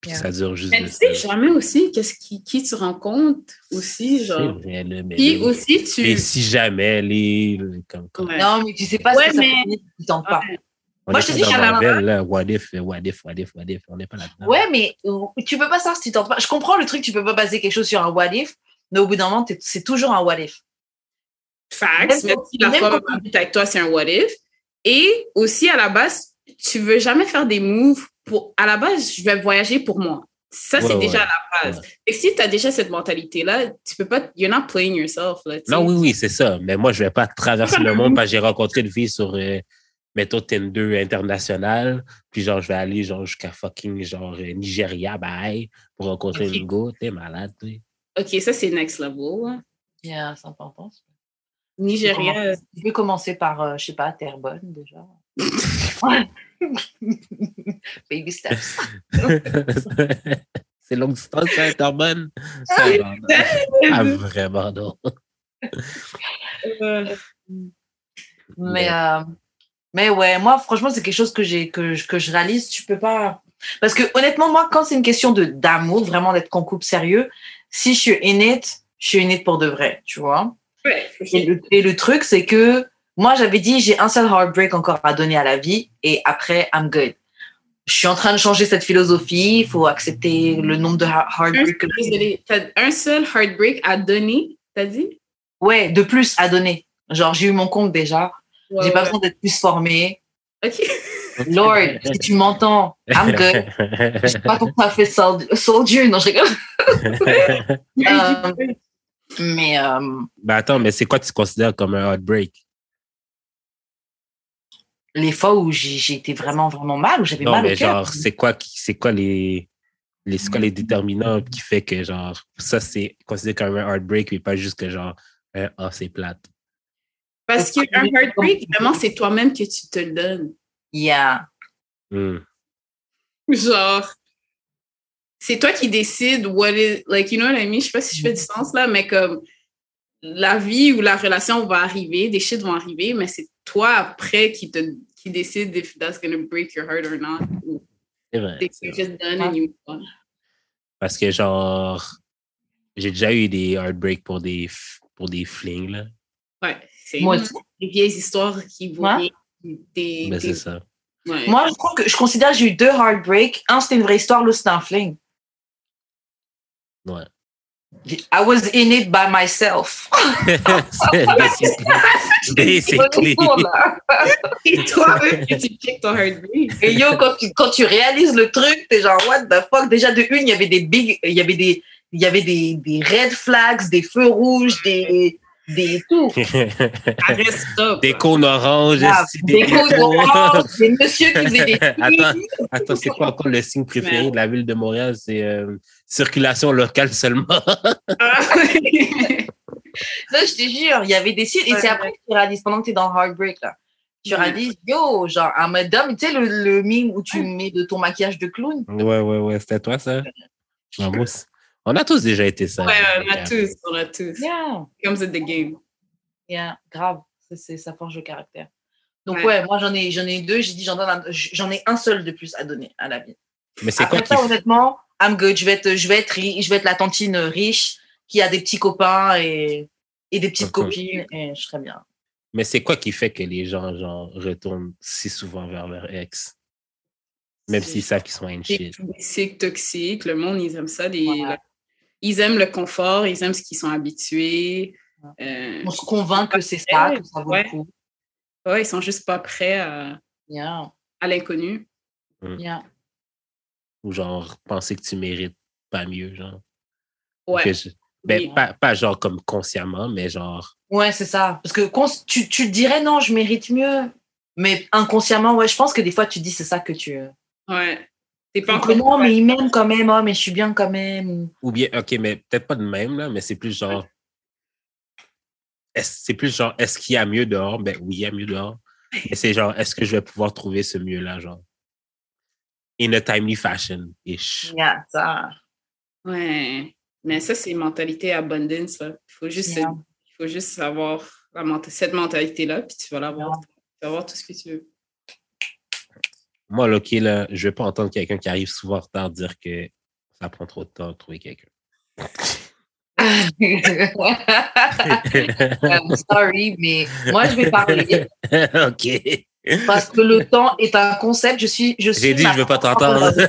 Puis Yeah. ça dure juste Mais tu sais jamais aussi qu'est-ce qui, qui tu rencontres aussi, genre. vrai, là, mais, Puis là, aussi, tu. mais si jamais, les. Comme, comme, Ouais. Non, mais tu sais pas Ouais, ce que ça mais- peut donner si tu tentes pas. Ouais. on moi, je te dis, Marvel, là. What if, what if, what if, what if. On n'est pas là-dedans. Ouais, mais tu peux pas savoir si tu tentes pas. Je comprends le truc, tu peux pas baser quelque chose sur un what if, mais au bout d'un moment, t'es- c'est toujours un what if. Facts, Même si la même femme quand- habite avec toi, c'est un what if. Et aussi, à la base, tu veux jamais faire des moves pour. À la base, je vais voyager pour moi. Ça, c'est Ouais, déjà ouais. à la base. Ouais. Et si tu as déjà cette mentalité-là, tu peux pas. You're not playing yourself. Là. Non, oui, oui, c'est ça. Mais moi, je vais pas traverser le monde parce que j'ai rencontré une fille sur, euh, mettons, Tinder international. Puis genre, je vais aller genre jusqu'à fucking genre euh, Nigeria, bye, pour rencontrer Ok. une go. T'es malade, toi. OK, ça, c'est next level. Yeah, c'est important. Nigeria. Je vais commencer par, euh, je sais pas, Terrebonne déjà. (laughs) Baby steps. (laughs) c'est longue distance, ça, Interbonne? Ah. (laughs) Ah, vraiment, non. Euh, Mais, euh, mais ouais, moi, franchement, c'est quelque chose que, j'ai, que, je- que je réalise. Tu peux pas. Parce que honnêtement, moi, quand c'est une question de, d'amour, vraiment d'être en couple sérieux, si je suis in it, je suis in it pour de vrai, tu vois. ouais, Et le, et le truc, c'est que moi, j'avais dit, j'ai un seul heartbreak encore à donner à la vie et après, I'm good. Je suis en train de changer cette philosophie. Il faut accepter le nombre de heartbreaks. un seul heartbreak à donner, t'as dit? Ouais, de plus à donner. Genre, j'ai eu mon compte déjà. Ouais, j'ai pas besoin d'être plus formée. OK. (laughs) Lord, si tu m'entends, I'm good. (laughs) Je suis pas ton fait soldier. Non, je rigole. (laughs) Euh, Mais Ben attends, mais c'est quoi tu considères comme un heartbreak? les fois où j'ai été vraiment, vraiment mal, où j'avais Non, mal mais au cœur. genre, c'est quoi, c'est quoi les, les, c'est quoi les déterminants qui fait que genre, ça c'est considéré comme un heartbreak, mais pas juste que genre, un, ah, c'est plate. Parce qu'un heartbreak, vraiment, c'est toi-même que tu te le donnes. Yeah. Hmm. Genre, c'est toi qui décides what is, like, you know what I mean? Je sais pas si je fais du sens là, mais comme la vie ou la relation va arriver, des shit vont arriver, mais c'est toi après qui te qui décide if that's gonna break your heart or not. Ou C'est vrai. it's c'est vrai. just done and you move on. Parce que genre, j'ai déjà eu des heartbreaks pour des, pour des flings, là. Ouais, c'est Moi aussi. des vieilles histoires qui vont Ouais. Des, Ben, des- c'est ça. ouais. Moi, je crois que je considère que j'ai eu deux heartbreaks. Un, c'était une vraie histoire, l'autre, c'était un fling. Ouais. I was in it by myself. (laughs) C'est basically. basically. Et toi-même que (laughs) tu check ton heartbreak. Et yo, quand tu, quand tu réalises le truc, t'es genre, what the fuck? Déjà, de une, il y avait des big, il y avait des, il y avait des, des red flags, des feux rouges, des, des tout. Arrête. (laughs) Des cônes oranges, Ah, Des codes oranges, des messieurs qui faisaient des (laughs) Attends, attends, c'est quoi encore le signe préféré Mais- de la ville de Montréal? C'est euh, circulation locale seulement. Ah, (laughs) Non, je te jure, il y avait des signes. Et c'est après que tu réalises, pendant que tu es dans heartbreak, là. Tu Ouais. réalises, yo, genre, un madame, tu sais, le, le mime où tu mets de ton maquillage de clown? Ouais, ouais, ouais, c'était toi, ça? Aussi. On a tous déjà été ça. ouais, on a tous, on a tous. Yeah, Comes with the game. yeah, grave. C'est- c'est- ça forge le caractère. Donc, Ouais. ouais, moi, j'en ai, j'en ai deux. J'ai dit, j'en donne un- j'en ai un seul de plus à donner à la vie. Mais c'est quoi Après qui. ça, honnêtement, I'm good. Je vais être, je vais être, je vais être la tantine riche qui a des petits copains et, et des petites copines et je serai bien. Mais c'est quoi qui fait que les gens, genre, retournent si souvent vers leur ex? Même C'est- s'ils savent qu'ils sont Des shit. toxiques, toxiques. Le monde, ils aiment ça. Ils aiment le confort, ils aiment ce qu'ils sont habitués. Euh, On se convainc que c'est ça, que ça vaut Ouais. le coup. ouais, ils sont juste pas prêts à, Yeah, à l'inconnu. yeah. Ou genre, penser que tu mérites pas mieux, genre. Ouais. Que je- Ben, Oui. pas, pas genre comme consciemment, mais genre. Ouais, c'est ça. Parce que cons- tu, tu te dirais non, je mérite mieux. Mais inconsciemment, ouais, je pense que des fois, tu dis c'est ça que tu. Ouais. Pas encore. non, mais il m'aime quand même, oh, mais je suis bien quand même. Ou bien, ok, mais peut-être pas de même, là, mais c'est plus genre. est-ce- C'est plus genre, est-ce qu'il y a mieux dehors? Ben oui, il y a mieux dehors. Mais c'est genre, est-ce que je vais pouvoir trouver ce mieux-là, genre? In a timely fashion, ish. Yeah, ça. Ouais. Mais ça, c'est mentalité abundance. Là. Il faut juste, Yeah. il faut juste avoir cette mentalité-là, puis tu vas l'avoir. Yeah. Tu vas avoir tout ce que tu veux. Moi, là, OK, là, je veux pas entendre quelqu'un qui arrive souvent en retard dire que ça prend trop de temps de trouver quelqu'un. (laughs) I'm sorry, mais moi, je vais parler (laughs) OK. parce que le temps est un concept. Je suis, je suis J'ai dit, je veux pas t'entendre. bonne. (laughs)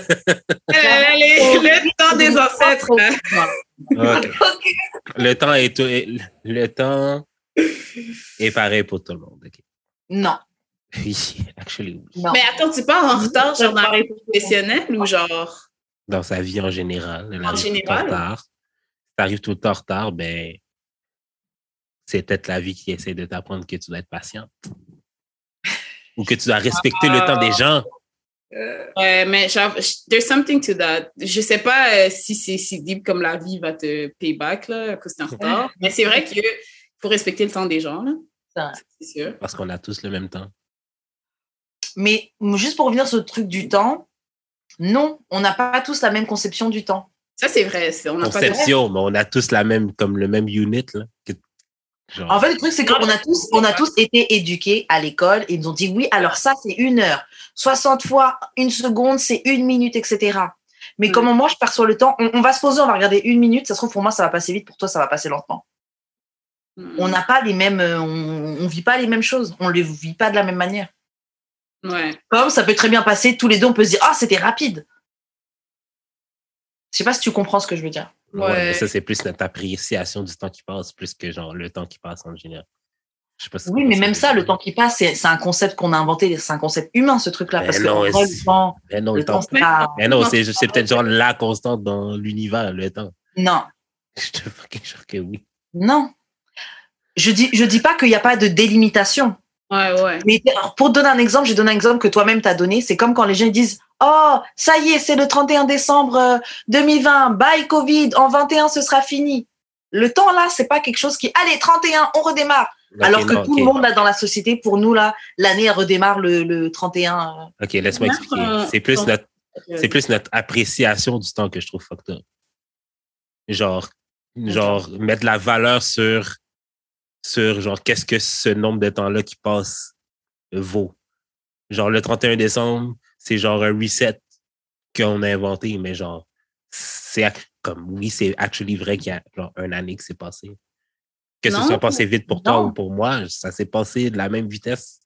le temps des ancêtres. hein. OK. Le temps est tout- le temps est pareil pour tout le monde. OK. Non, Oui, actually, oui. non. Mais attends, tu parles en retard, genre dans la vie professionnelle ou genre? Dans sa vie en général. elle En tout général? en retard. Si t'arrives tout le temps en retard, ben, c'est peut-être la vie qui essaie de t'apprendre que tu dois être patiente. Ou que tu dois respecter le temps des gens. Ouais, mais genre, there's something to that. Je sais pas euh, si c'est si deep comme la vie va te pay back, là, à cause d'un retard. Mais c'est vrai qu'il faut respecter le temps des gens, là. C'est sûr. Parce qu'on a tous le même temps. Mais juste pour revenir sur le truc du temps, non, on n'a pas tous la même conception du temps. Ça, c'est vrai. On n'a pas de- Conception, mais on a tous la même, comme le même unit, là. que- genre, En fait, le truc, c'est qu'on a tous, on a tous été éduqués à l'école et ils nous ont dit oui, alors ça, c'est une heure. 60 fois une seconde, c'est une minute, etc. Mais Mm. comment moi, je perçois le temps on, on va se poser, on va regarder une minute. Ça se trouve, pour moi, ça va passer vite. Pour toi, ça va passer lentement. Hmm. On n'a pas les mêmes, euh, on, on vit pas les mêmes choses. On les vit pas de la même manière. Ouais. Comme ça peut très bien passer, tous les deux, on peut se dire, ah, c'était rapide. Je sais pas si tu comprends ce que je veux dire. ouais, ouais. mais ça, c'est plus notre appréciation du temps qui passe, plus que genre le temps qui passe en général. Je sais pas si Oui, mais même que ça, le temps qui passe, c'est un concept qu'on a inventé, c'est un concept humain, ce truc-là. Mais Parce que non, en vrai, c'est- le temps. Mais non, le le temps. temps, c'est pas- Mais non, c'est c'est peut-être genre la constante dans l'univers, le temps. Non, (laughs) Je te fucking jure que oui. non. Je dis, je dis pas qu'il n'y a pas de délimitation. Ouais, ouais. Mais alors, pour te donner un exemple, j'ai donné un exemple que toi-même t'as donné. C'est comme quand les gens disent Oh, ça y est, c'est le 31 décembre euh, 2020, bye Covid, en 21 ce sera fini. Le temps là, c'est pas quelque chose qui Allez, 31, on redémarre. Alors que non, tout le monde là dans la société, pour nous là, l'année elle redémarre le, le 31. Ok, laisse-moi Même expliquer. C'est plus quand- notre c'est plus notre appréciation du temps que je trouve fucked up. Genre, genre mettre la valeur sur, sur genre, qu'est-ce que ce nombre de temps-là qui passe vaut. Genre, le 31 décembre, c'est genre un reset qu'on a inventé, mais genre, c'est comme, oui, c'est actually vrai qu'il y a genre une année qui s'est passée. Que ce soit passé vite pour toi ou pour moi, ça s'est passé de la même vitesse.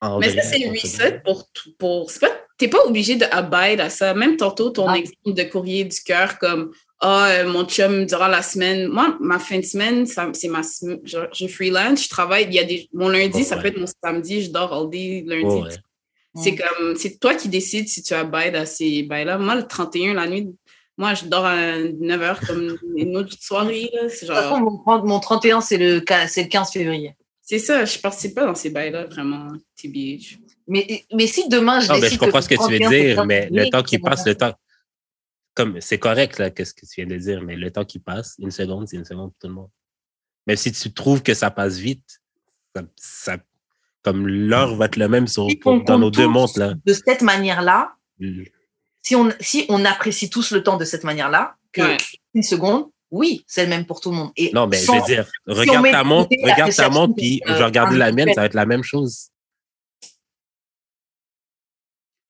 en Mais vrai, ça, c'est entre reset pour. tout- pour c'est pas, t'es pas obligé de abide à ça. Même tantôt, ton Ah. exemple de courrier du cœur, comme Ah, euh, mon chum, durant la semaine. Moi, ma fin de semaine, c'est ma. Je, je freelance, je travaille. Il y a des, mon lundi, Oh, ça ouais. peut être mon samedi, je dors all day lundi. Oh, ouais. C'est comme. C'est toi qui décides si tu abide à ces bails-là. Moi, le 31, la nuit, moi, je dors à 9 h comme une autre soirée. là. C'est De toute façon, genre. mon, 30 mon 31, c'est le, le 15 février. C'est ça, je participe pas dans ces bails-là, vraiment, TBH. Mais, mais si demain je Non, mais décide je comprends que ce que tu veux 31, c'est dire, 15 mais le temps qui passe, le temps. Comme c'est correct, là, qu'est-ce que tu viens de dire, mais le temps qui passe, une seconde, c'est une seconde pour tout le monde. Même si tu trouves que ça passe vite, ça, ça- comme l'heure va être le même sur, Si pour- on dans nos deux montres, là. De cette manière-là, si on, si on apprécie tous le temps de cette manière-là, que Ouais. une seconde, oui, c'est le même pour tout le monde. Et Non, mais je veux dire, regarde ta montre, regarde ta montre, puis euh, je vais regarder la mienne, ça va être la même chose.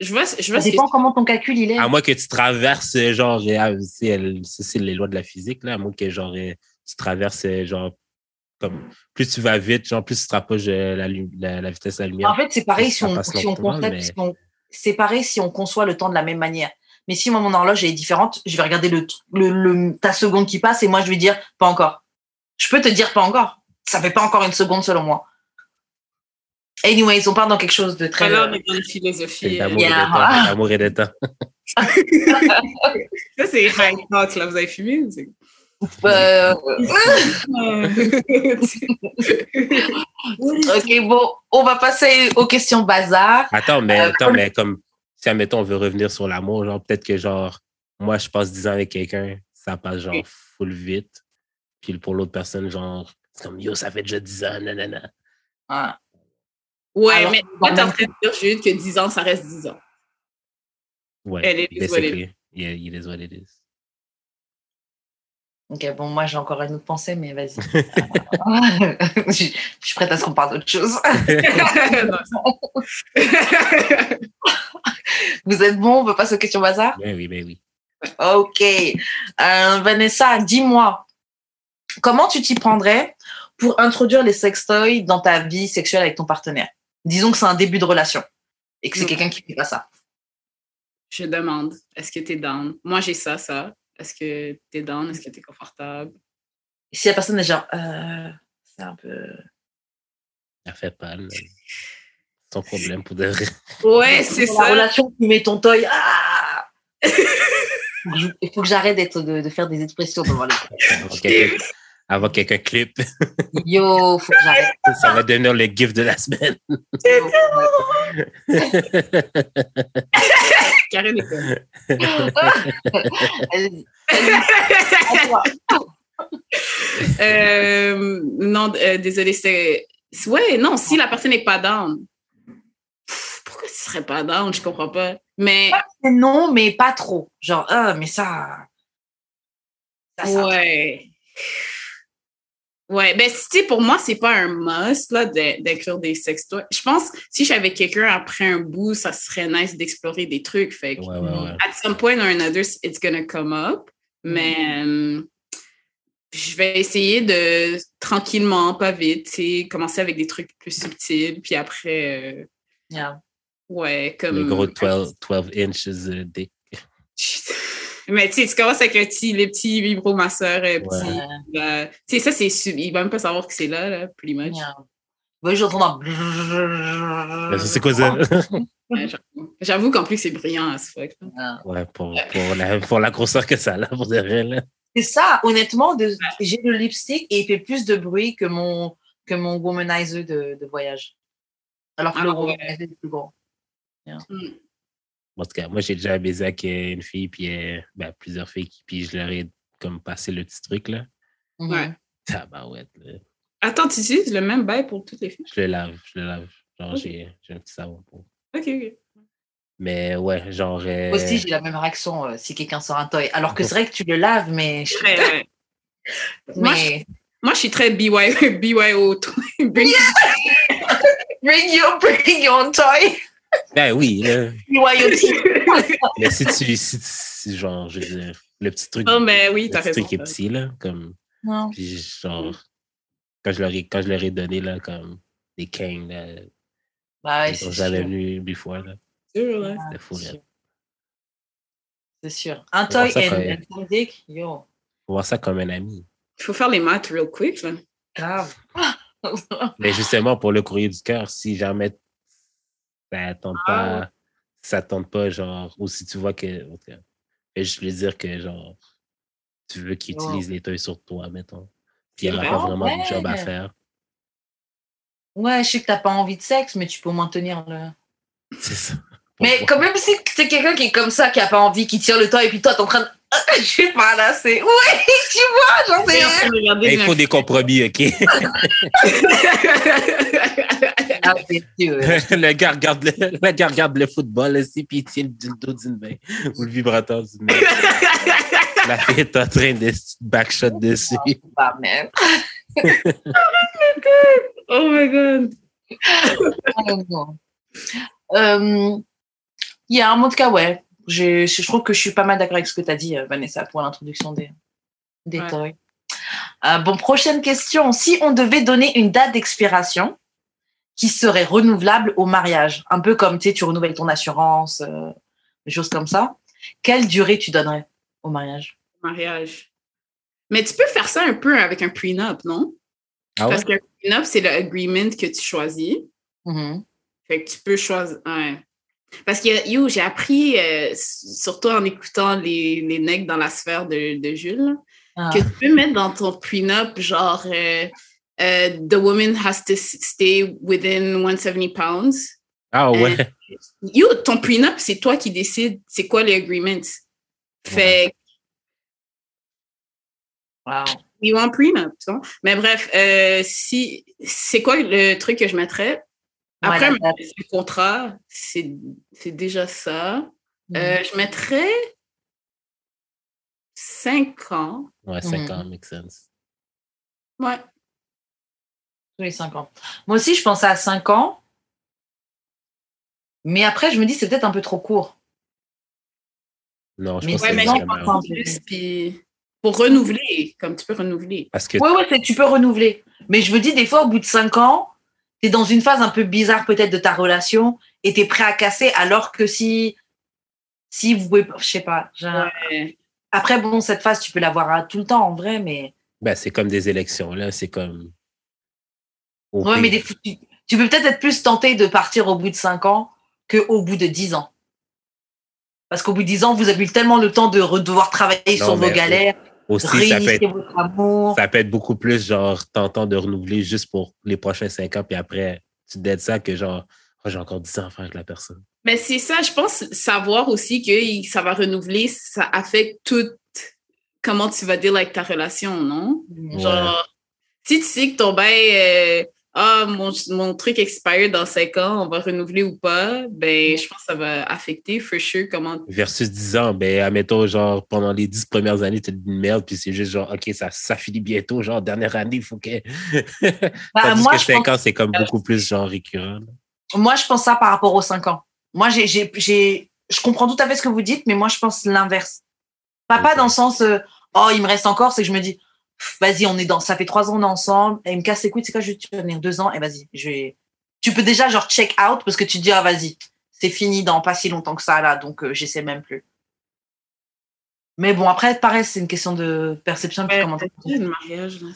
Je vois, je vois Ça que dépend comment ton calcul il est. À moins que tu traverses, euh, genre, euh, c'est les lois de la physique, là, à moins que, genre, euh, tu traverses, euh, genre, comme, plus tu vas vite, genre, plus tu te rapproches de la, lu- la, la vitesse de la lumière. En fait, c'est pareil si on, si on mais- si on- c'est pareil si on conçoit le temps de la même manière. Mais si moi, mon horloge est différente, je vais regarder le, le, le- ta seconde qui passe et moi je vais dire pas encore. Je peux te dire pas encore. Ça fait pas encore une seconde selon moi. Anyways, on part dans quelque chose de très. Alors, on est dans une philosophie. d'amour Yeah. et temps. (laughs) Ça, c'est high talk, là. Vous avez fumé? ou c'est- Euh, (laughs) ok, bon, on va passer aux questions bazar. Attends, mais, Euh, attends, mais comme, si, admettons, on veut revenir sur l'amour, genre, peut-être que, genre, moi, je passe 10 ans avec quelqu'un, ça passe, genre, full vite. Puis pour l'autre personne, genre, c'est comme, yo, ça fait déjà 10 ans, nanana. Ah. Ouais, Alors, mais toi, t'es en train de dire, Jude, que 10 ans, ça reste 10 ans. Ouais, Elle est what it basically. Yeah, it is what it is. Ok, bon, moi j'ai encore une autre pensée, mais vas-y. (laughs) (laughs) je, je suis prête à ce qu'on parle d'autre chose. (laughs) Vous êtes bon, on peut passer aux questions bazar Ben oui, ben oui. Ok. Euh, Vanessa, dis-moi, comment tu t'y prendrais pour introduire les sextoys dans ta vie sexuelle avec ton partenaire? Disons que c'est un début de relation et que c'est Mm. quelqu'un qui fait pas ça. Je demande, est-ce que t'es down? Moi, j'ai ça, ça. Est-ce que t'es down? Est-ce que t'es confortable? Et si la personne est genre, euh, c'est un peu. Ça fait pas. Son problème pour de vrai. Ouais, (laughs) c'est Dans La ça. relation, tu mets ton toy. Ah (laughs) Il faut que j'arrête de, de faire des expressions devant les Avant quelqu'un- Avant que quelqu'un clip, Yo, faut que j'arrête. (laughs) ça va devenir le gift de la semaine. Toi. (laughs) (laughs) Euh, non, euh, désolé, c'est. Ouais, non, si la personne n'est pas down. Pff, Pourquoi tu serais pas down? Je comprends pas. Mais Non, mais pas trop. Genre, ah, mais ça. ça, ça- ouais. Ouais, ben, tu sais, pour moi, c'est pas un must, là, de- des sextoys. Je pense, si je suis avec quelqu'un après un bout, ça serait nice d'explorer des trucs. Fait que, Ouais, ouais, ouais. at some point or another, it's gonna come up. Mais euh, je vais essayer de tranquillement, pas vite, tu sais, commencer avec des trucs plus subtils. Puis après, euh, Yeah. ouais, comme. Le gros 12, 12 inches de dick. (laughs) Mais tu sais, tu commences avec un petit, les petits vibromasseurs euh. Ouais. Tu sais, ça, c'est. sub- Il va même pas savoir que c'est là, là, pretty much. Yeah. Moi, j'entends dans. ça, c'est quoi ça? Ouais, j'avoue. Qu'en plus, c'est brillant à ce fuck. là. Ouais, pour, pour, la, pour la grosseur que ça a, là, pour de vrai, là. C'est ça, honnêtement, de... j'ai le lipstick et il fait plus de bruit que mon, que mon womanizer de, de voyage. Alors que Ah le ouais. womanizer est plus gros. En tout cas, moi, j'ai déjà baisé avec euh, une fille, puis euh, ben, plusieurs filles, qui- puis je leur ai comme passé le petit truc, là. Ouais. Tabarouette, là. Attends, tu utilises le même bail pour toutes les filles? Je le lave, je le lave. Genre, Ok. j'ai un petit savon pour. Ok, ok. Mais ouais, genre. euh, Moi aussi, j'ai la même réaction euh, si quelqu'un sort un toy. Alors que c'est vrai que tu le laves, mais. Très, ouais. (laughs) Moi, je- mais... Moi, je suis très BY, BYO. Bring- Bring your, bring your toy. Ben oui, là. BYOT. (laughs) Mais si tu. Si, si, genre, je veux dire, le petit truc. Oh, mais oui, le t'as petit raison. truc est petit, là. Comme. Non. Puis genre. Quand je, leur ai, quand je leur ai donné, là, comme. Des kings, là. Ouais, Ils c'est sont jamais venus une fois, là. Sûr, là. C'était fou, C'est là. sûr. C'est sûr. Un toy et une dick, yo, Faut voir ça comme un ami. Il faut faire les maths real quick, là. grave. (laughs) Mais justement, pour le courrier du cœur, si jamais ça tente Ah. pas, ça tente pas, genre, ou si tu vois que. juste lui dire que, genre, tu veux qu'il Oh. utilise les toys sur toi, mettons. Puis il n'y aura pas vrai? vraiment de job à faire. Ouais, je sais que t'as pas envie de sexe, mais tu peux moins tenir le. (laughs) C'est ça. Mais quand même, si c'est quelqu'un qui est comme ça, qui a pas envie, qui tire le toy, et puis toi, t'es en train de. (laughs) Je sais pas, là, c'est. (laughs) Ouais, tu vois, genre, Je suis en train c'est. de regarder Mais il faut des compromis, OK? Ah, (laughs) le, gars regarde le, le gars regarde le football aussi, puis il tient le dildo d'une main ou le vibrateur d'une main. (laughs) La fille est en train de se backshot dessus. Pas (laughs) même. oh my god. Euh, il y a un mot de cas, ouais. Je, je trouve que je suis pas mal d'accord avec ce que tu as dit, euh, Vanessa, pour l'introduction des, des Ouais. toys. Euh, bon, prochaine question. Si on devait donner une date d'expiration qui serait renouvelable au mariage, un peu comme tu sais, tu renouvelles ton assurance, euh, des choses comme ça, quelle durée tu donnerais au mariage? Mariage. Mais tu peux faire ça un peu avec un prenup, non? Ah ouais? Parce qu'un prenup, c'est l'agreement que tu choisis. Mhm. Fait que tu peux choisir. Ouais. Parce que, yo, j'ai appris, euh, surtout en écoutant les, les necks dans la sphère de, de Jules, Ah. que tu peux mettre dans ton prenup, genre, euh, euh, the woman has to stay within 170 pounds. Ah ouais. Yo, ton prenup, c'est toi qui décides c'est quoi les agreements. Fait Wow. you want prenup, tu vois. Mais bref, euh, si, c'est quoi le truc que je mettrais? Après, le contrat, c'est déjà ça. Euh, je mettrais 5 ans. Ouais, 5 Mhm. ans, make sense. Ouais. Tous les 5 ans. Moi aussi, je pensais à 5 ans. Mais après, je me dis, c'est peut-être un peu trop court. Non, je Mais pense Ouais, que mais pense plus, puis pour renouveler, comme tu peux renouveler. Parce que Ouais, ouais, c'est- tu peux renouveler. Mais je me dis, des fois, au bout de 5 ans, tu es dans une phase un peu bizarre peut-être de ta relation et tu es prêt à casser alors que si, si vous pouvez, je sais pas. Ouais. Après, bon, cette phase, tu peux l'avoir à tout le temps en vrai, mais. ben, c'est comme des élections, là. C'est comme. Ouais, mais des fois, tu, tu peux peut-être être plus tenté de partir au bout de 5 ans qu'au bout de 10 ans. Parce qu'au bout de 10 ans, vous avez eu tellement le temps de devoir travailler Non, sur vos galères, Aussi, ça peut, être, votre amour. ça peut être beaucoup plus, genre, tentant de renouveler juste pour les prochains 5 ans, puis après, tu te dettes ça que, genre, oh, j'ai encore 10 ans à faire avec la personne. Mais c'est ça, je pense savoir aussi que ça va renouveler, ça affecte tout comment tu vas dire avec ta relation, non? Genre, si tu sais que ton bail, euh, ah, mon, mon truc expire dans 5 ans, on va renouveler ou pas, ben, je pense que ça va affecter, for sure, comment. Versus 10 ans, ben, admettons, genre, pendant les 10 premières années, tu une merde, puis c'est juste genre, OK, ça, ça finit bientôt, genre, dernière année, il faut que. Bah, (laughs) Tandis moi, que je 5 pense- ans, c'est comme beaucoup plus, genre, récurrent. Moi, je pense ça par rapport aux 5 ans. Moi, j'ai, je comprends tout à fait ce que vous dites, mais moi, je pense l'inverse. Pas, pas dans le sens, euh, oh, il me reste encore, c'est que je me dis, vas-y, on est dans, ça fait trois ans, on est ensemble, il me casse les couilles, c'est quoi, je vais te tenir deux ans, et vas-y, je vais. Tu peux déjà, genre, check out, parce que tu te dis, ah, vas-y, c'est fini dans pas si longtemps que ça, là, donc euh, j'essaie même plus. Mais bon, après, pareil, c'est une question de perception, puis Ouais, comment Le mariage, là.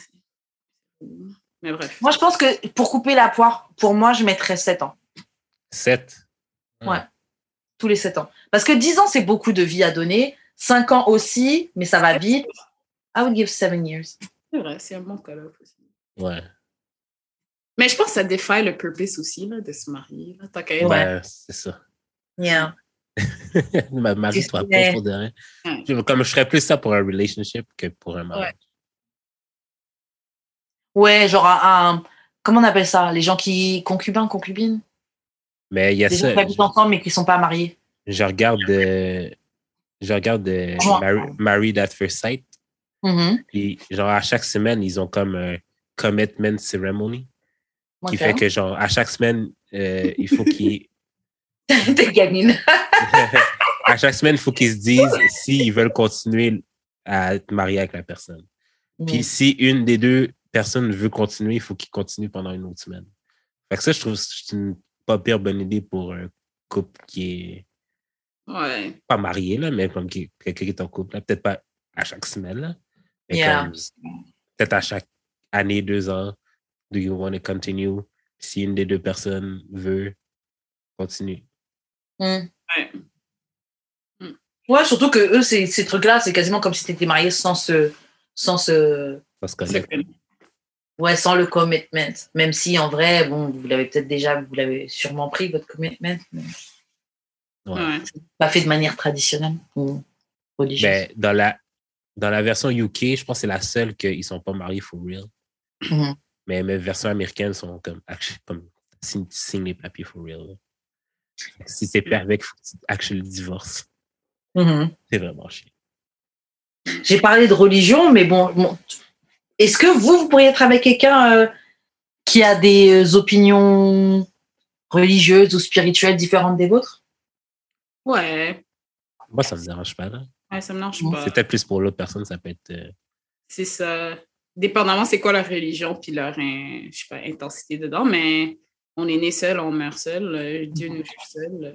Mais bref. Moi, je pense que pour couper la poire, pour moi, je mettrais 7 ans. 7. Ouais. tous les 7 ans. Parce que 10 ans, c'est beaucoup de vie à donner. 5 ans aussi, mais ça va vite. I would give 7 years. C'est vrai, c'est un bon call aussi. Ouais. Mais je pense que ça défait le purpose aussi, là, de se marier. Là, tant Ouais. C'est ça. Yeah. (laughs) Ma marie, toi, Ouais. pas pour de rien. Ouais. Je- Comme je ferais plus ça pour un relationship que pour un mariage. Ouais, genre un, Comment on appelle ça? Les gens qui. Concubins, concubines? Mais il y a Les gens ça. qui habitent ensemble mais qui ne sont pas mariés. Je regarde, euh, je regarde euh. Mar- Married at First Sight. Mhm. Puis, genre, à chaque semaine, ils ont comme un commitment ceremony qui fait que, genre, à chaque semaine, euh, il faut qu'ils. (laughs) T'es gamine. (laughs) à chaque semaine, il faut qu'ils se disent s'ils veulent continuer à être mariés avec la personne. Puis, si une des deux personnes veut continuer, il faut qu'ils continuent pendant une autre semaine. Fait que ça, je trouve que c'est une pas pire bonne idée pour un couple qui est Ouais. pas marié, là, mais comme quelqu'un qui est en couple, là. peut-être pas à chaque semaine, là, mais Yeah. comme peut-être à chaque année, deux ans, do you want to continue? Si une des deux personnes veut, continue. Mm. Ouais. Ouais, surtout que eux, ces, ces trucs-là, c'est quasiment comme si tu étais marié sans ce. Sans ce. Parce que C'est. Ouais, sans le commitment. Même si en vrai, bon, vous l'avez peut-être déjà, vous l'avez sûrement pris, votre commitment. mais ouais. Ouais. Pas fait de manière traditionnelle ou religieuse. Ben, dans, la, dans la version UK, je pense que c'est la seule qu'ils sont pas mariés for real. Mhm. Mais mes versions américaines sont comme, actually, comme signe, signe les papiers for real. là. Si c'est pas avec, faut que tu actually divorces. Mhm. C'est vraiment chiant. J'ai parlé de religion, mais bon, bon, est-ce que vous, vous pourriez être avec quelqu'un euh, qui a des euh, opinions religieuses ou spirituelles différentes des vôtres? Ouais. Moi, ça me dérange pas. Là. Ouais, ça me lâche pas. C'est peut-être plus pour l'autre personne, ça peut être. euh, C'est ça. Dépendamment c'est quoi leur religion puis leur je sais pas, intensité dedans, mais on est né seul, on meurt seul. euh, Dieu nous juge seul. euh.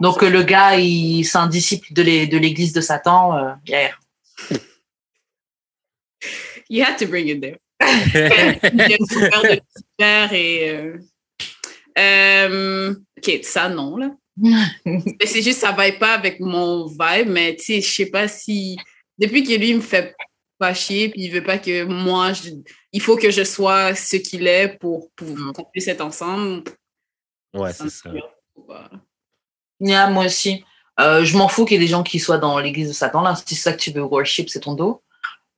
Donc, euh, le gars, il, c'est un disciple de l'é- de l'église de Satan. euh, yeah. You had to bring it there. (laughs) Il y a souffert de (laughs) Lucifer et. euh, euh, ok, ça non, là. (laughs) Mais c'est juste, ça va pas avec mon vibe, mais tu sais, je sais pas si. Depuis que lui me fait pas chier, puis il veut pas que moi, je- il faut que je sois ce qu'il est pour, pour qu'on puisse être ensemble. ouais, c'est me ça. Yeah, moi aussi. Euh, je m'en fous qu'il y ait des gens qui soient dans l'église de Satan. Là, si c'est ça que tu veux worship, c'est ton dos.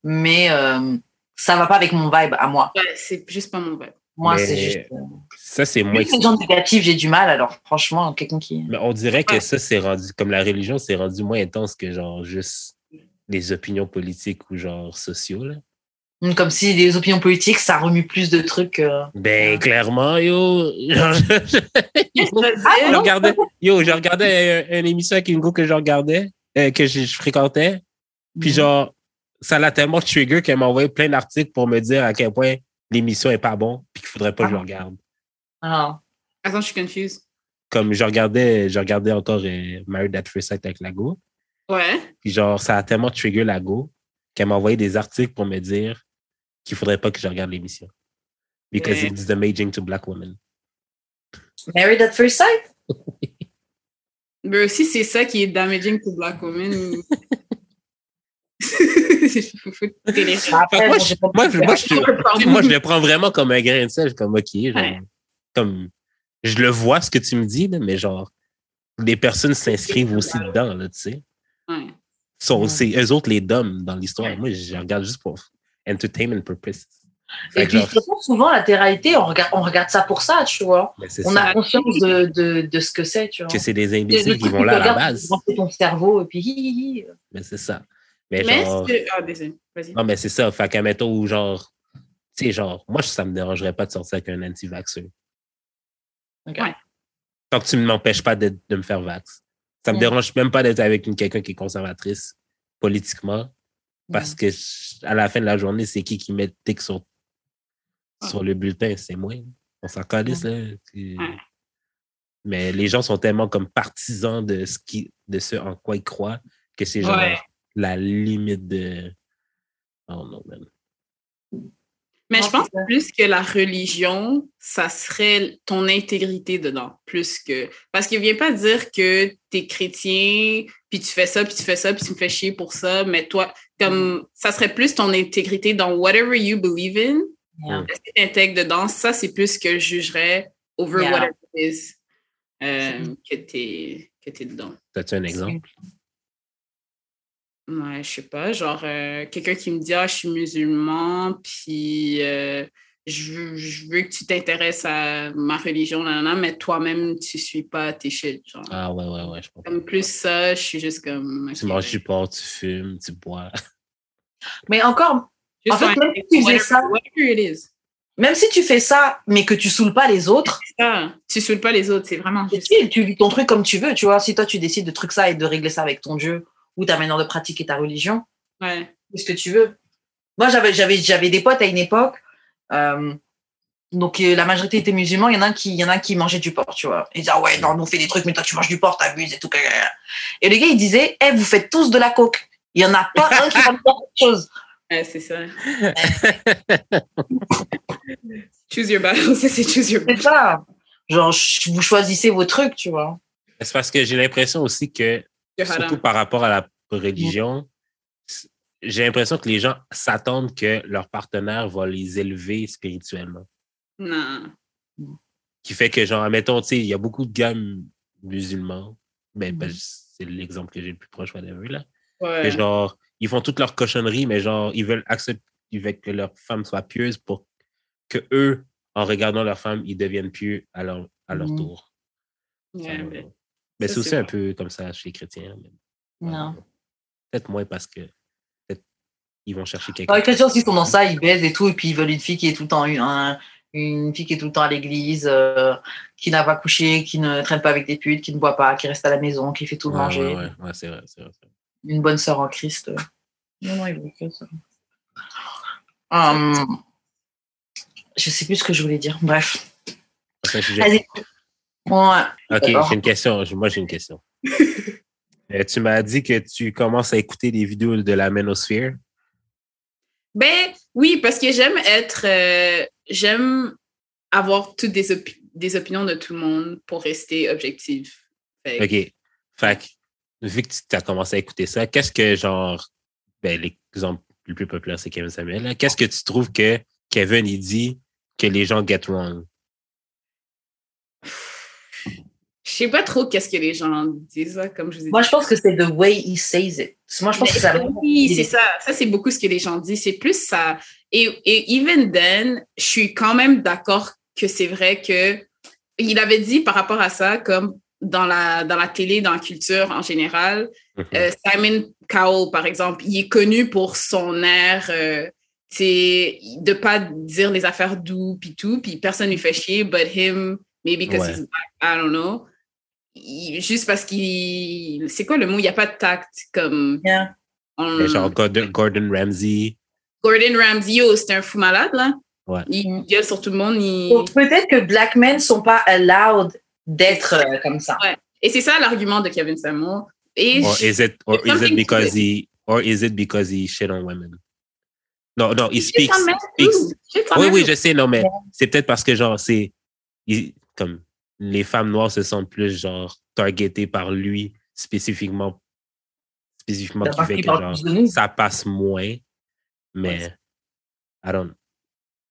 Mais euh, ça va pas avec mon vibe à moi. Ouais, c'est juste pas mon vibe. Moi, c'est juste. euh, Ça, c'est moins. les gens négatifs, j'ai du mal. Alors, franchement, quelqu'un qui. Mais on dirait que ça, c'est rendu. Comme la religion, c'est rendu moins intense que genre juste les opinions politiques ou genre sociaux. Là. Comme si les opinions politiques, ça remue plus de trucs. euh. Ben, clairement, yo. (laughs) genre, je, Ah, je regardais, yo, je regardais un- une émission avec une go que je regardais, euh, que je, je fréquentais. Puis Mhm. genre, ça l'a tellement trigger qu'elle m'a envoyé plein d'articles pour me dire à quel point l'émission est pas bon puis qu'il faudrait pas que je le regarde. Ah. Attends, je suis confuse. Comme je regardais, je regardais encore euh, Married at First Sight avec la go. Ouais. Puis genre, ça a tellement trigger la go qu'elle m'a envoyé des articles pour me dire qu'il faudrait pas que je regarde l'émission. Because Ouais. it's damaging to black women. Married at First Sight? Mais aussi, c'est ça qui est damaging to black women. (laughs) Télé- Après, moi, je- j'ai pas- moi, je- moi, je- Pardon. moi, je le prends vraiment comme un grain de sel, comme OK, genre, Ouais. comme je le vois ce que tu me dis, là, mais genre les personnes s'inscrivent aussi dedans, là, tu sais. Ouais. Sont, Ouais. C'est eux autres les dom dans l'histoire. Ouais. Moi, je regarde juste pour entertainment purposes. Et puis, genre, souvent, la télé-réalité, on regarde, on regarde ça pour ça, tu vois. ben, On ça, a conscience de, de, de ce que c'est, tu vois. que c'est des Le imbéciles qui vont là à la base. ton cerveau, et puis hi, hi, hi. Mais c'est ça. Mais, Mais genre, c'est- Ah, désolé. Vas-y. non, mais c'est ça. Fait qu'à mettons où genre, tu sais, genre, moi, ça me dérangerait pas de sortir avec un anti-vaxxeur. Ok. Ouais. Tant que tu ne m'empêches pas de, de me faire vax. Ça me dérange même pas d'être avec une- quelqu'un qui est conservatrice politiquement. Parce que je- à la fin de la journée, c'est qui qui met le tic sur, sur le bulletin? C'est moi. On s'en calisse, là. Mais les gens sont tellement comme partisans de ce, qui, de ce en quoi ils croient que c'est genre Ouais. La limite de. Oh non, man. Mais je pense plus que la religion, ça serait ton intégrité dedans, plus que. Parce qu'il vient pas dire que tu es chrétien, puis tu fais ça, puis tu fais ça, puis tu me fais chier pour ça, mais toi, comme ça serait plus ton intégrité dans whatever you believe in, Yeah. est-ce que tu intègres dedans, ça c'est plus que je jugerais over Yeah. whatever it is euh, que tu es, dedans. As-tu un exemple? Ouais, je sais pas, genre euh, quelqu'un qui me dit Ah, je suis musulman, puis euh, je, veux, je veux que tu t'intéresses à ma religion, nan, mais toi-même, tu suis pas tes shit. Genre. Ah ouais, ouais, ouais, je comprends. Comme plus ça, je suis juste comme. Tu manges ben, du porc, tu fumes, tu bois. (laughs) Mais encore, juste en fait, un- même si tu whatever, ça- whatever it is. même si tu fais ça, mais que tu saoules pas les autres, ça. Tu saoules pas les autres, c'est vraiment juste. tu vis ton truc comme tu veux, tu vois. Si toi, tu décides de truc ça et de régler ça avec ton Dieu ou ta manière de pratiquer ta religion, Ouais. ce que tu veux? Moi, j'avais, j'avais, j'avais des potes à une époque. euh, donc, euh, la majorité étaient musulmans. Il y en a un qui, il y en a un qui mangeait du porc, tu vois. Ils disaient, ah ouais, non, nous, on fait des trucs, mais toi, tu manges du porc, t'abuses et tout. Et le gars, il disait, eh, vous faites tous de la coke. Il y en a pas un qui va me faire quelque chose. Ouais, c'est ça. choose your battle, ça c'est choose your C'est ça. Genre, vous choisissez vos trucs, tu vois. C'est parce que j'ai l'impression aussi que, surtout par rapport à la religion, j'ai l'impression que les gens s'attendent que leur partenaire va les élever spirituellement. Non. Qui fait que, genre, admettons, tu sais, il y a beaucoup de gars musulmans, ben, ben, Mhm. c'est l'exemple que j'ai le plus proche, whatever, là. Ouais. Mais genre, ils font toutes leurs cochonneries, mais genre, ils veulent accepter ils veulent que leur femme soit pieuse pour que eux, en regardant leur femme, ils deviennent pieux à leur, à leur Mhm. tour. Ouais, mais- c'est aussi un peu comme ça chez les chrétiens. mais- Non. Peut-être moins parce que peut-être ils vont chercher quelqu'un. Les chrétiens aussi, ils sont dans ça, ils baisent et tout, et puis ils veulent une fille qui est tout le temps une, un- une fille qui est tout le temps à l'église, euh, qui n'a pas couché, qui ne traîne pas avec des putes, qui ne boit pas, qui reste à la maison, qui fait tout Ouais, manger. ouais, ouais, ouais, c'est vrai, c'est vrai. Une bonne sœur en Christ. Non, non, ils veulent que ça. Hum, je sais plus ce que je voulais dire. Bref. Ouais. Ok, j'ai une question. Moi, j'ai une question. (laughs) Euh, tu m'as dit que tu commences à écouter des vidéos de la Ménosphère. Ben oui, parce que j'aime être. euh, j'aime avoir toutes des, opi- des opinions de tout le monde pour rester objectif. Fait que- OK. Fait que, vu que tu as commencé à écouter ça, qu'est-ce que, genre, ben, l'exemple le plus populaire, c'est Kevin Samuel. Qu'est-ce que tu trouves que Kevin, il dit que les gens get wrong? Je sais pas trop qu'est-ce que les gens disent, là, comme je vous ai Moi, dit. je pense que c'est the way he says it. Moi, je pense que ça. Oui, c'est ça. Ça, c'est beaucoup ce que les gens disent. C'est plus ça. Et, et even then, je suis quand même d'accord que c'est vrai que il avait dit par rapport à ça, comme dans la, dans la télé, dans la culture en général. Mhm. Euh, Simon Cowell, par exemple, il est connu pour son air, euh, c'est de pas dire les affaires doux puis tout, puis personne lui fait chier, but him, maybe because Ouais. he's black, I don't know. Il- juste parce qu'il... C'est quoi le mot? Il n'y a pas de tact, comme... Yeah. on- Mais Genre Gordon, Gordon Ramsay. Gordon Ramsay, oh, c'est un fou malade, là. Ouais. Il gueule sur tout le monde. il- peut-être que black men sont pas allowed d'être euh, comme ça. Et c'est ça l'argument de Kevin Samuel. Et Or is it or is it because to- he or is it because he shit on women? No, no, he Shit speaks. speaks. Oui, oui, je sais, non, mais c'est peut-être parce que genre c'est il- comme les femmes noires se sentent plus genre targetées par lui spécifiquement spécifiquement qui fait que genre ça passe moins, mais I don't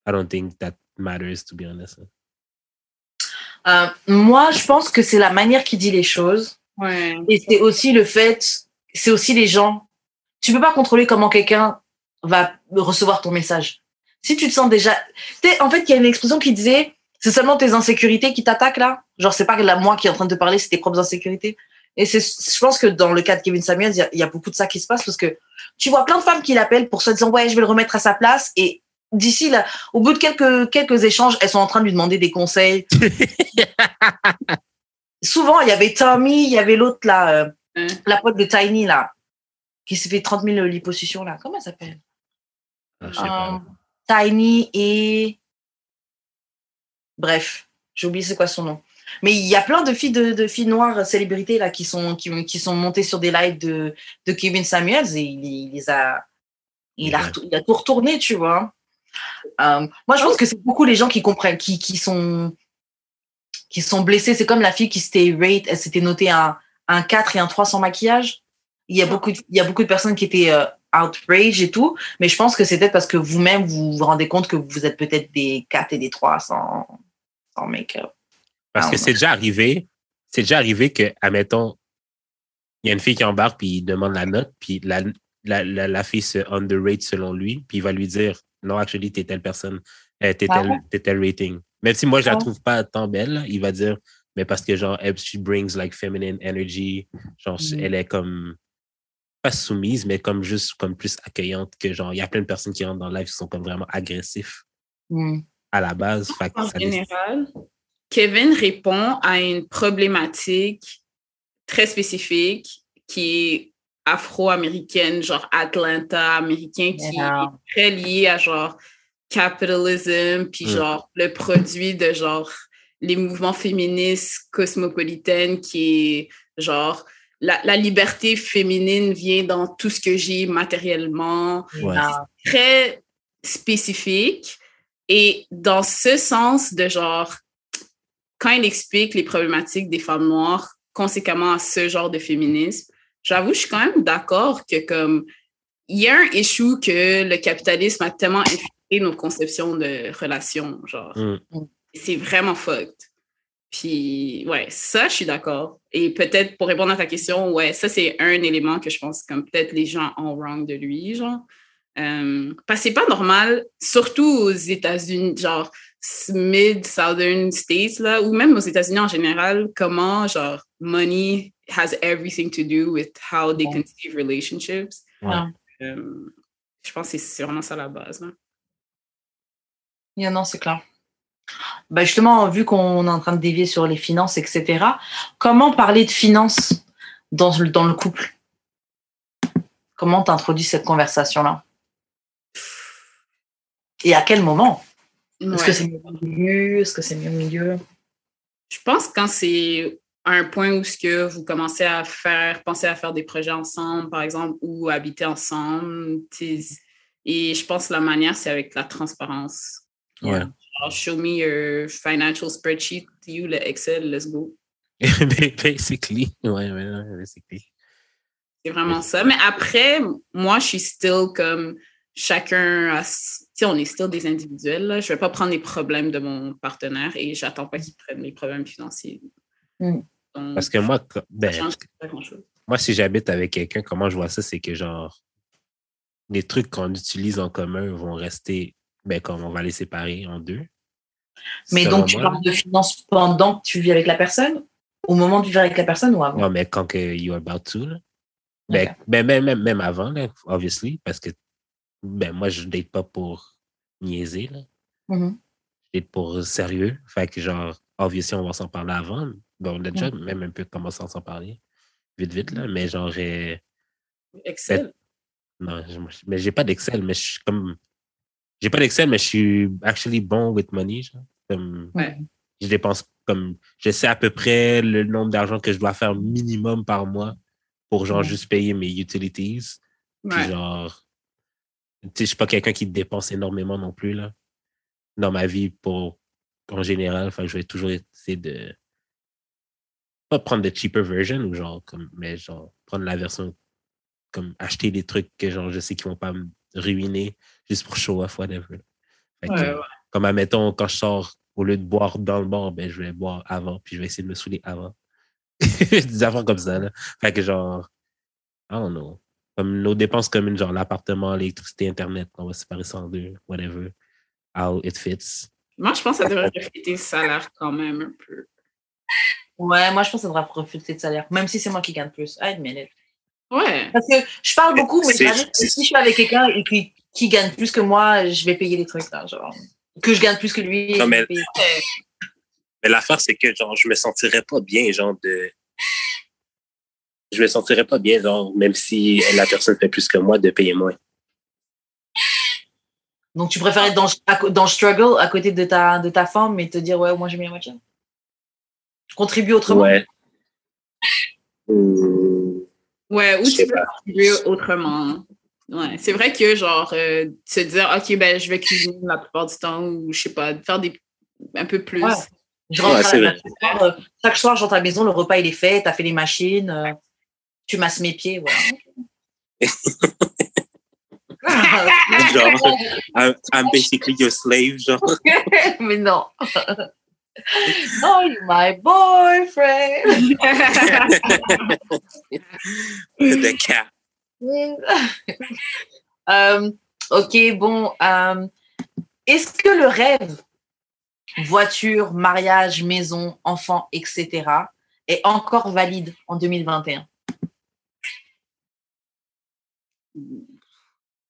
I don't think that matters to be honest. Euh, moi, je pense que c'est la manière qu'il dit les choses. Ouais. Et c'est aussi le fait, c'est aussi les gens. Tu peux pas contrôler comment quelqu'un va recevoir ton message. Si tu te sens déjà, en fait, il y a une expression qui disait, c'est seulement tes insécurités qui t'attaquent là? Genre, c'est pas la moi qui est en train de te parler, c'est tes propres insécurités. Et c'est, je pense que dans le cas de Kevin Samuels, il y a- il y, a beaucoup de ça qui se passe parce que tu vois plein de femmes qui l'appellent pour se disant, ouais, je vais le remettre à sa place. Et d'ici là, au bout de quelques, quelques échanges, elles sont en train de lui demander des conseils. (laughs) Souvent, il y avait Tommy, il y avait l'autre là, euh, Hein? la pote de Tiny là, qui s'est fait 30 000 liposuctions là. Comment elle s'appelle? Ah. Euh, Tiny et. Bref, j'ai oublié c'est quoi son nom. Mais il y a plein de filles, de, de filles noires célébrités là qui sont, qui, qui sont montées sur des lives de, de Kevin Samuels et il, il les a. Il a, il a tout retourné, tu vois. Euh, moi, je pense que c'est beaucoup les gens qui comprennent, qui, qui sont qui sont blessés. C'est comme la fille qui s'était rate, elle s'était notée un, un 4 et un 3 sans maquillage. Il y a beaucoup de, il y a beaucoup de personnes qui étaient euh, outrage et tout, mais je pense que c'est peut-être parce que vous-même vous vous rendez compte que vous êtes peut-être des 4 et des 3 sans, sans make-up. Parce Ah, que c'est déjà arrivé, c'est déjà arrivé que, admettons, il y a une fille qui embarque, puis il demande la note, puis la, la, la, la fille se underrate selon lui, puis il va lui dire, non, actually, t'es telle personne, euh, t'es Ah tel, ouais? tel rating. Même si moi, je la Ah. trouve pas tant belle, là, il va dire, mais parce que, genre, elle, she brings, like, feminine energy, genre, Mhm. elle est comme, pas soumise, mais comme juste, comme plus accueillante que, genre, il y a plein de personnes qui rentrent dans le live qui sont comme vraiment agressifs Hmm. à la base. Fait En ça général, Kevin répond à une problématique très spécifique qui est afro-américaine, genre Atlanta américain, qui Yeah. est très lié à genre capitalism, puis Mm. genre le produit de genre les mouvements féministes cosmopolitaines qui est genre la, la liberté féminine vient dans tout ce que j'ai matériellement, Ouais. Très spécifique. Et dans ce sens de genre, quand il explique les problématiques des femmes noires conséquemment à ce genre de féminisme, j'avoue, je suis quand même d'accord que comme il y a un issue que le capitalisme a tellement infiltré nos conceptions de relations, genre. Mm. C'est vraiment fucked. Puis, ouais, ça, je suis d'accord. Et peut-être pour répondre à ta question, ouais, ça, c'est un élément que je pense comme peut-être les gens ont wrong de lui, genre. Euh, parce que c'est pas normal, surtout aux États-Unis, genre mid-southern states, là, ou même aux États-Unis en général, comment, genre, money has everything to do with how they Ouais. conceive relationships. Ouais. Euh, je pense que c'est- c'est vraiment ça la base. là. Yeah, non, c'est clair. Bah justement, vu qu'on est en train de dévier sur les finances, etc., comment parler de finances dans le, dans le couple? Comment t'introduis cette conversation-là? Et à quel moment? Est-ce que c'est mieux au milieu? Est-ce que c'est mieux au milieu? Je pense quand c'est à un point où ce que vous commencez à faire, penser à faire des projets ensemble, par exemple, ou habiter ensemble, et je pense que la manière, c'est avec la transparence. Ouais. Genre, show me your financial spreadsheet, you, le Excel, let's go. (laughs) basically. Ouais, basically. C'est vraiment ça. Mais après, moi, je suis still comme chacun a. on est still des individuels. Là. Je vais pas prendre les problèmes de mon partenaire et j'attends pas qu'il prenne les problèmes financiers. Mm. Donc, Parce que moi, ben, pas moi, si j'habite avec quelqu'un, comment je vois ça, c'est que genre, les trucs qu'on utilise en commun vont rester, ben, comme on va les séparer en deux. Mais donc, tu parles de finances pendant que tu vis avec la personne Au moment de vivre avec la personne ou avant? Ouais, mais quand que you're about to, là. Ben, ben, même, même, même avant, là, obviously, parce que ben, moi, je date pas pour niaiser, là. Mhm. Je date pour sérieux. Fait que, genre, obviously, on va s'en parler avant. Bon, on a déjà même un peu commencé à s'en parler. Vite, vite, là. Mais genre, Excel? non, je- mais j'ai pas d'Excel, mais je suis comme. J'ai pas d'Excel, mais je suis actually bon with money. Genre. Comme, Ouais. Je dépense comme. Je sais à peu près le nombre d'argent que je dois faire minimum par mois pour, genre, Ouais. juste payer mes utilities. Puis, Ouais. genre. Tu sais, je suis pas quelqu'un qui dépense énormément non plus, là. Dans ma vie, pour. En général, que je vais toujours essayer de. Pas prendre de cheaper version, ou genre, comme, mais genre, prendre la version comme acheter des trucs que genre je sais qu'ils vont pas me ruiner juste pour show off whatever. Fait que, Ouais, ouais. Comme admettons, quand je sors, au lieu de boire dans le bar, ben je vais boire avant, puis je vais essayer de me saouler avant. (laughs) des affaires comme ça, là. Fait que genre, I don't know. Comme nos dépenses communes, genre l'appartement, l'électricité, internet, on va séparer ça en deux, whatever. How it fits. Moi, je pense que ça devrait refléter le salaire quand même un peu. Ouais, moi, je pense que ça devrait profiter de salaire, même si c'est moi qui gagne plus. I admit it. Ouais. Parce que je parle beaucoup, mais si je suis avec quelqu'un et qui, qui gagne plus que moi, je vais payer les trucs, là, genre. Que je gagne plus que lui. Non, mais-. Mais l'affaire, c'est que genre, je me sentirais pas bien, genre de. Je me sentirais pas bien, genre, même si la personne fait plus que moi, de payer moins. Donc, tu préfères être dans, dans le struggle à côté de ta, de ta femme et te dire, ouais, moi, j'ai mis la moitié? Je contribue autrement? Ouais. Hum, Ouais, ou Je tu sais peux pas. contribuer autrement. Ouais, c'est vrai que, genre, euh, se dire, OK, ben, je vais cuisiner la plupart du temps, ou je sais pas, faire des un peu plus. Ouais. Je rentre Ouais, à la maison, euh, chaque soir, je rentre à la maison, le repas, il est fait, t'as fait les machines, euh, tu masses mes pieds, voilà. (laughs) genre, I'm, I'm basically your slave, genre. (laughs) Mais non. (laughs) oh, you're my boyfriend. The cat. Euh, (laughs) ok, bon. euh, Est-ce que le rêve, voiture, mariage, maison, enfant, etc., est encore valide en 2021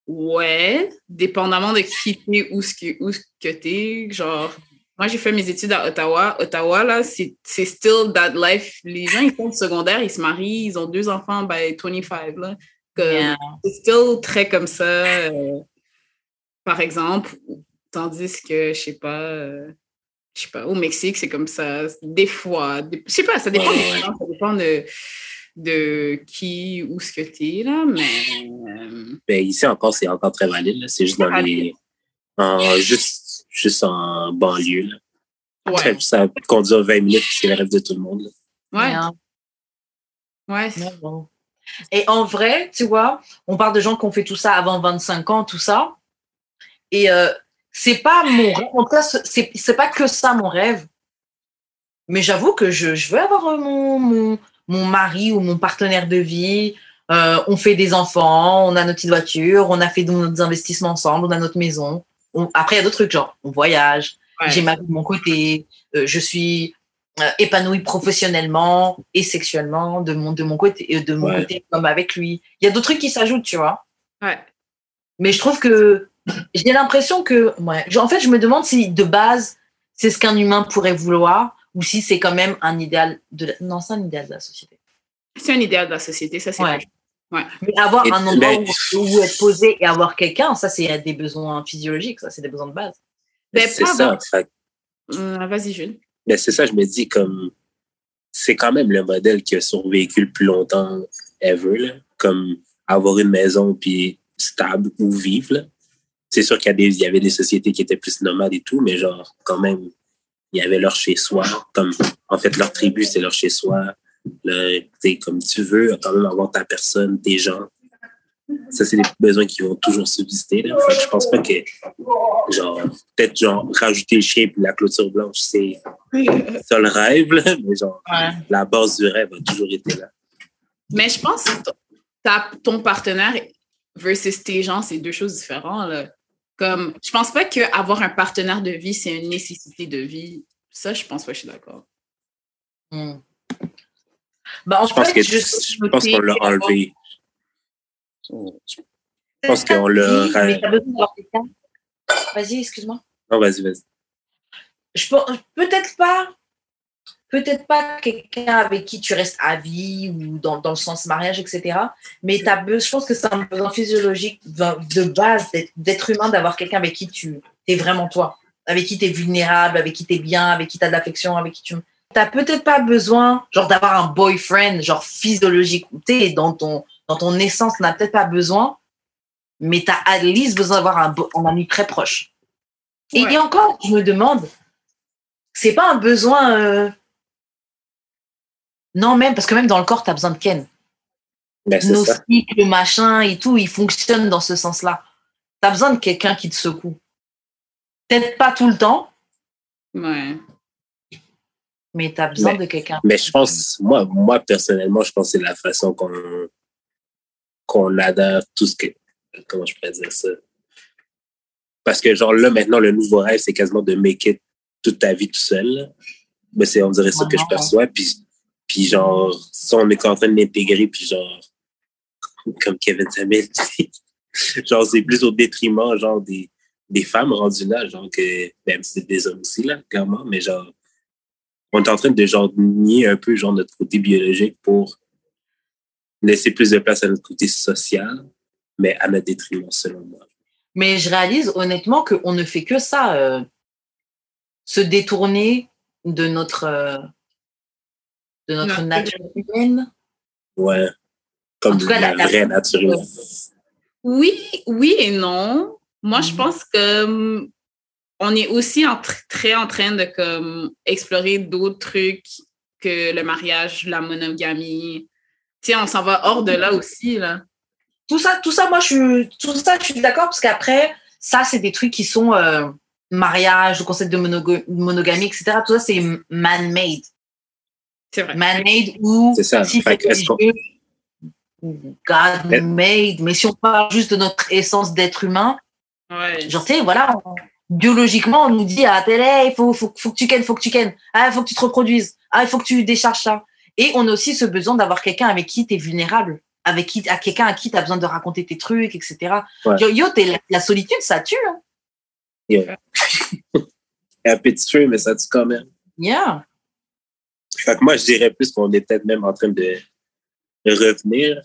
Ouais, dépendamment de qui t'es, où ce que, où ce que t'es. Genre, moi, j'ai fait mes études à Ottawa. Ottawa, là, c'est still that life. Les gens, ils font le secondaire, ils se marient, ils ont deux enfants, by 25, là. Yeah. C'est still très comme ça, euh, par exemple. Tandis que, je sais pas, euh, je sais pas, au Mexique, c'est comme ça. Des fois, des- je sais pas, ça dépend Ouais, gens, ça dépend de, de qui, où ce que t'es, là, mais... euh, Ben, ici encore, c'est encore très valide. C'est juste dans les. Juste, juste en banlieue. Là. ouais, Ça conduire 20 minutes, c'est le rêve de tout le monde. là. ouais, Yeah. ouais. Ouais, bon. Et en vrai, tu vois, on parle de gens qui ont fait tout ça avant 25 ans, tout ça. Et euh, c'est pas mon rêve. En tout cas, c'est pas que ça mon rêve. Mais j'avoue que je, je veux avoir euh, mon, mon, mon mari ou mon partenaire de vie. Euh, on fait des enfants, on a notre petite voiture, on a fait nos investissements ensemble, on a notre maison. On- après, il y a d'autres trucs, genre, on voyage, ouais. j'ai ma vie de mon côté, euh, je suis euh, épanouie professionnellement et sexuellement de mon, de mon côté, et de mon Ouais. côté comme avec lui. Il y a d'autres trucs qui s'ajoutent, tu vois. Ouais. Mais je trouve que j'ai l'impression que, ouais, en fait, je me demande si de base, c'est ce qu'un humain pourrait vouloir ou si c'est quand même un idéal de la... Non, c'est un idéal de la société. C'est un idéal de la société, ça, c'est Ouais. Mais avoir Et- un endroit ben- où, où être posé et avoir quelqu'un, ça, c'est des besoins physiologiques, ça, c'est des besoins de base. Ben, c'est ça. Hum, Vas-y, Jules. Ben, c'est ça, je me dis comme c'est quand même le modèle qui a survécu le plus longtemps ever, là. comme avoir une maison puis stable où vivre. là. C'est sûr qu'il y, y avait des sociétés qui étaient plus nomades et tout, mais genre quand même, il y avait leur chez-soi. Comme en fait, leur tribu, c'est leur chez-soi. Sais, comme tu veux, quand même avoir ta personne, tes gens. Ça, c'est des besoins qui vont toujours subsister. Là. Fait que je pense pas que genre peut-être genre rajouter le chien puis la clôture blanche, c'est ça le rêve, là, mais genre, Ouais. la base du rêve a toujours été là. Mais je pense que ton- ta- ton partenaire versus tes gens, c'est deux choses différentes. Là. Comme, je pense pas qu'avoir un partenaire de vie, c'est une nécessité de vie. Ça, je pense pas, je suis d'accord. Hmm. Bah, Je pense que je, je pense qu'on l'a enlevé. Je pense qu'on l'a. Vas-y, excuse-moi. Non, vas-y, vas-y. Je pense- Peut-être pas. Peut-être pas quelqu'un avec qui tu restes à vie ou dans, dans le sens mariage, etc. Mais be- je pense que c'est un besoin physiologique de base d'être- d'être humain, d'avoir quelqu'un avec qui tu es vraiment toi, avec qui tu es vulnérable, avec qui tu es bien, avec qui tu as de l'affection, avec qui tu. T'as peut-être pas besoin genre d'avoir un boyfriend, genre physiologique. Sais, dans ton, dans ton essence, tu n'as peut-être pas besoin, mais tu as à least besoin d'avoir un, un ami très proche. Et, Ouais. et encore, je me demande, c'est pas un besoin. euh, Non, même, parce que même dans le corps, tu as besoin de Ken. Ben, Nos ça. cycles, machin et tout, ils fonctionnent dans ce sens-là. Tu as besoin de quelqu'un qui te secoue. Peut-être pas tout le temps, Ouais. Mais tu as besoin Mais- de quelqu'un. Mais je pense, moi, moi personnellement, je pense que c'est la façon qu'on qu'on adapte tout ce que. Comment je pourrais dire ça? Parce que, genre, là, maintenant, le nouveau rêve, c'est quasiment de make it toute ta vie tout seul. Mais c'est, on dirait ça que je perçois. Puis, puis genre, ça, on est en train de l'intégrer, puis genre, comme Kevin Samuel (laughs) dit, genre, c'est plus au détriment, genre, des, des femmes rendues là, genre, que, même si c'est des hommes aussi, là, clairement, mais genre, on est en train de genre nier un peu genre notre côté biologique pour laisser plus de place à notre côté social, mais à notre détriment selon moi. Mais je réalise honnêtement qu'on ne fait que ça, euh, se détourner de notre, euh, de notre nature humaine. Ouais. Comme En tout cas, la, la- la- vraie nature humaine. Oui, oui et non. Moi, je Mhm. pense que hum, on est aussi en tr- très en train de comme explorer d'autres trucs que le mariage, la monogamie. Tiens, on s'en va hors de là aussi là. Tout ça, tout ça, moi, je suis, tout ça, je suis d'accord parce qu'après, ça, c'est des trucs qui sont euh, mariage, le concept de monogamie, etc. Tout ça, c'est man-made. C'est vrai. Man-made ou C'est ça. si God-made. Mais si on parle juste de notre essence d'être humain, Ouais. Genre, tu sais, voilà, on- biologiquement, on nous dit à la télé, il faut, faut, faut que tu kennes, faut que tu kennes. Ah, il faut que tu te reproduises. Ah, il faut que tu décharges ça. Et on a aussi ce besoin d'avoir quelqu'un avec qui tu es vulnérable, avec qui, à quelqu'un à qui tu as besoin de raconter tes trucs, etc. Ouais. Yo, yo, t'es- la, la solitude, ça tue. Hein. Yeah. (laughs) un petit peu, mais ça tue quand même. Yeah. Fait que moi, je dirais plus qu'on est peut-être même en train de revenir.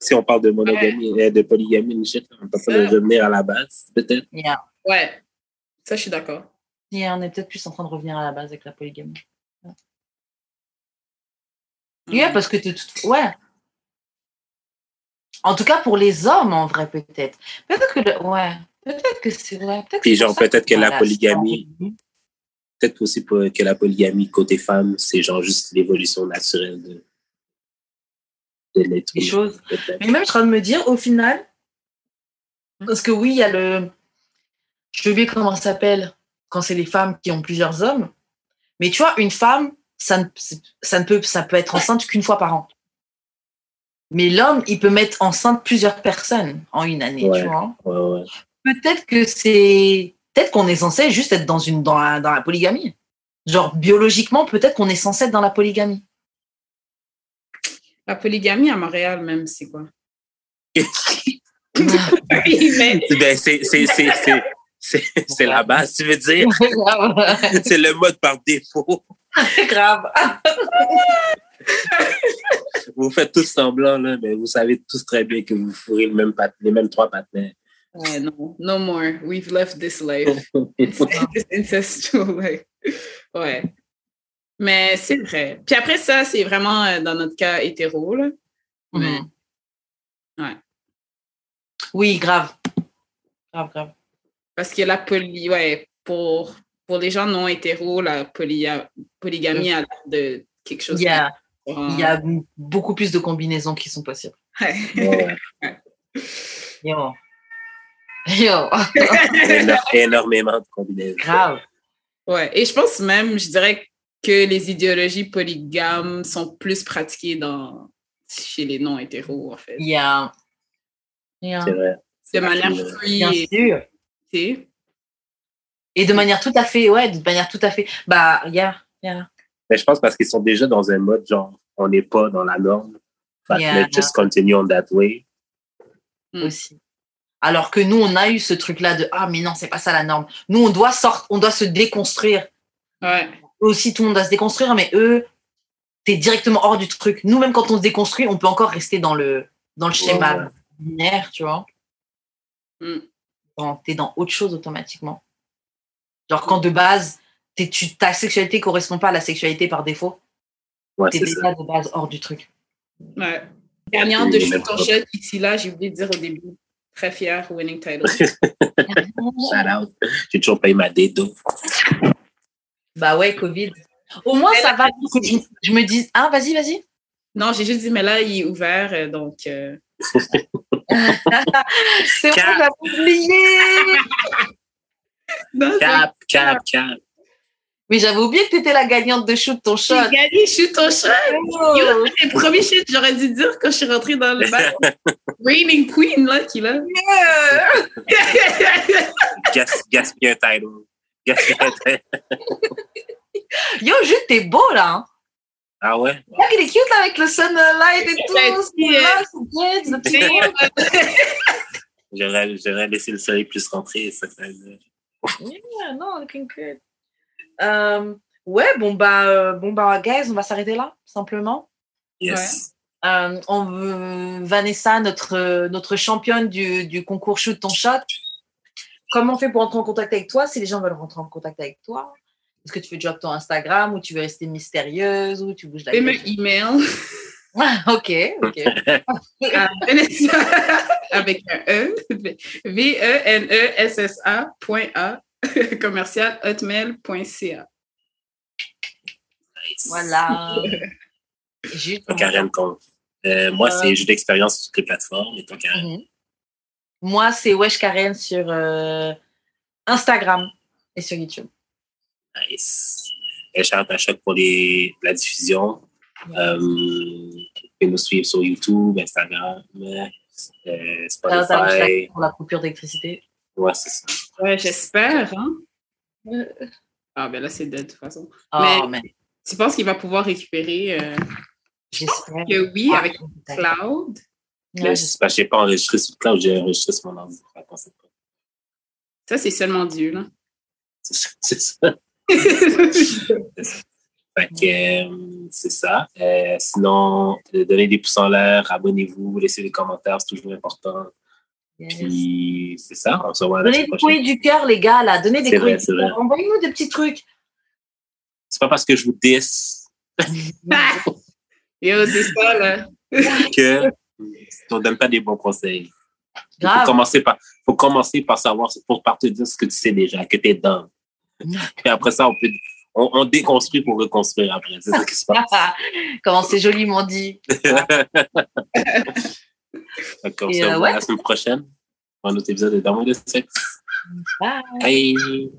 Si on parle de monogamie, euh, de polygamie, on est en train de revenir à la base, peut-être. Yeah. Ouais. Ça, je suis d'accord. Yeah, on est peut-être plus en train de revenir à la base avec la polygamie. Yeah, parce que t'es tout... Ouais. En tout cas, pour les hommes, en vrai, peut-être. Peut-être que... le- Ouais. Peut-être que c'est vrai. Peut-être Puis genre, peut-être que la polygamie- Peut-être aussi que la polygamie côté femme, c'est genre juste l'évolution naturelle de, de l'être Les choses. Mais même, je suis en train de me dire, au final, parce que oui, il y a le. Je oublié comment ça s'appelle quand c'est les femmes qui ont plusieurs hommes. Mais tu vois, une femme, ça ne, ça ne peut, ça peut être enceinte qu'une fois par an. Mais l'homme, il peut mettre enceinte plusieurs personnes en une année, Ouais. tu vois. Ouais, ouais. Peut-être que c'est. Peut-être qu'on est censé juste être dans, une, dans, la, dans la polygamie. Genre, biologiquement, peut-être qu'on est censé être dans la polygamie. La polygamie à Montréal, même, c'est quoi? (laughs) (laughs) Oui, mais Ben, c'est, (laughs) c'est, la base, tu veux dire? (laughs) C'est le mode par défaut. C'est grave. (laughs) Vous faites tous semblant, là, mais vous savez tous très bien que vous fourrez le même pat- les mêmes trois. Ouais, non, no more. We've left this life. this incestual life. Ouais. Mais c'est vrai. Puis après ça, c'est vraiment euh, dans notre cas hétéro, là. Mais- Mhm. Ouais. Oui, grave. Grave, grave. Parce que la poly, ouais, pour, pour les gens non hétéros, la polyga- polygamie a l'air de quelque chose. Il y a, de- il y a beaucoup plus de combinaisons qui sont possibles. Ouais. Ouais. Yo. Yo. Éno- énormément de combinaisons. grave. Ouais, et je pense même, je dirais que les idéologies polygames sont plus pratiquées dans, chez les non-hétéros, en fait. Il y a. il y a- C'est vrai. De manière free Bien et, sûr. Et de manière tout à fait, ouais, de manière tout à fait. Bah, il y a. il y a- Mais je pense parce qu'ils sont déjà dans un mode genre on n'est pas dans la norme. Que Yeah. let's just continue on that way. Mm. aussi. Alors que nous, on a eu ce truc-là de ah mais non, c'est pas ça la norme. Nous, on doit sortir, on doit se déconstruire. Ouais. Aussi, tout le monde doit se déconstruire, mais eux, t'es directement hors du truc. Nous, même quand on se déconstruit, on peut encore rester dans le dans le schéma Ouais. binaire, tu vois. Mm. Dans- T'es dans autre chose automatiquement. Genre quand de base, t'es- tu, ta sexualité correspond pas à la sexualité par défaut, Ouais, t'es déjà ça. de base hors du truc. Ouais. Gagnante de ton pas. shot, ici là, j'ai oublié de dire au début. Très fière, winning title. (laughs) Shout out. J'ai toujours payé ma dédo. Bah ouais, Covid. Au moins, Mais ça va. Je, je me dis, ah, vas-y, vas-y. non, j'ai juste dit, mais là, il est ouvert, euh, donc. euh, C'est vrai, Cap. j'avais oublié. Non, Cap, cap, cap. Mais j'avais oublié que tu étais la gagnante de shoot ton shot. J'ai gagné Shoot ton shot. Oh. Yo, c'est le premier que j'aurais dû dire quand je suis rentrée dans le bac. (laughs) Reigning Queen, là, qui là. Gas, gaspiller title. Gaspiller un title. Yo, juste, t'es beau là. Hein. Ah ouais? Regarde, il est cute là avec le sunlight et tout. C'est bien, c'est le petit- J'aurais, laissé le soleil plus rentrer. Ça, ça- Yeah, non, looking good. Euh, ouais, bon bah, euh, bon bah, guys, on va s'arrêter là, simplement. Yes. Euh, on veut- Vanessa, notre, notre championne du, du concours Shoot ton shot. Comment on fait pour entrer en contact avec toi? Si les gens veulent rentrer en contact avec toi Est-ce que tu veux drop ton Instagram ou tu veux rester mystérieuse ou tu bouges la Et me email Ah, Ok, ok. (laughs) Vanessa avec un E, E V-E-N-E-S-S-A point A (laughs) commercial hotmail.ca. Nice. voilà. (laughs) Juste. Toi, Karen, compte. Euh, moi, Euh, c'est jeu d'expérience sur toutes les plateformes. Et toi, Karen? Mhm. Moi, c'est Wesh Karen sur euh, Instagram et sur YouTube. Nice. Et shout out à Choc pour les, la diffusion. Euh, vous pouvez nous suivre sur YouTube, Instagram, euh, Spotify. pour la coupure d'électricité. Ouais, c'est ça. Ouais, j'espère. Hein? Ah, ben là, c'est dead de toute façon. Oh, mais Tu penses qu'il va pouvoir récupérer euh, j'espère. que oui, Ah, avec Cloud? Ouais, Mais je n'ai pas enregistré sur le cloud, j'ai enregistré sur mon ordi. Fait qu'on sait pas. Ça, c'est seulement Dieu, là. C'est ça. C'est (laughs) ça. Fait que, euh, c'est ça. Euh, sinon, euh, donnez des pouces en l'air, abonnez-vous, laissez des commentaires, c'est toujours important. Yes. Puis, c'est ça. On se Donnez des courriers du cœur, les gars, là. Donnez des courriers du cœur. Envoyez-nous des petits trucs. C'est pas parce que je vous diss (laughs) Yo, c'est ça, là. (laughs) que on ne donne pas des bons conseils. Il faut commencer par, faut commencer par savoir, pour par te dire ce que tu sais déjà, que tu es dans. Puis après ça, on peut, on, on déconstruit pour reconstruire après. C'est ça qui se passe. (laughs) Comment c'est joliment dit. (laughs) D'accord, Et, on euh, la semaine prochaine pour un autre épisode de D'amour et de sexe. Bye. Bye!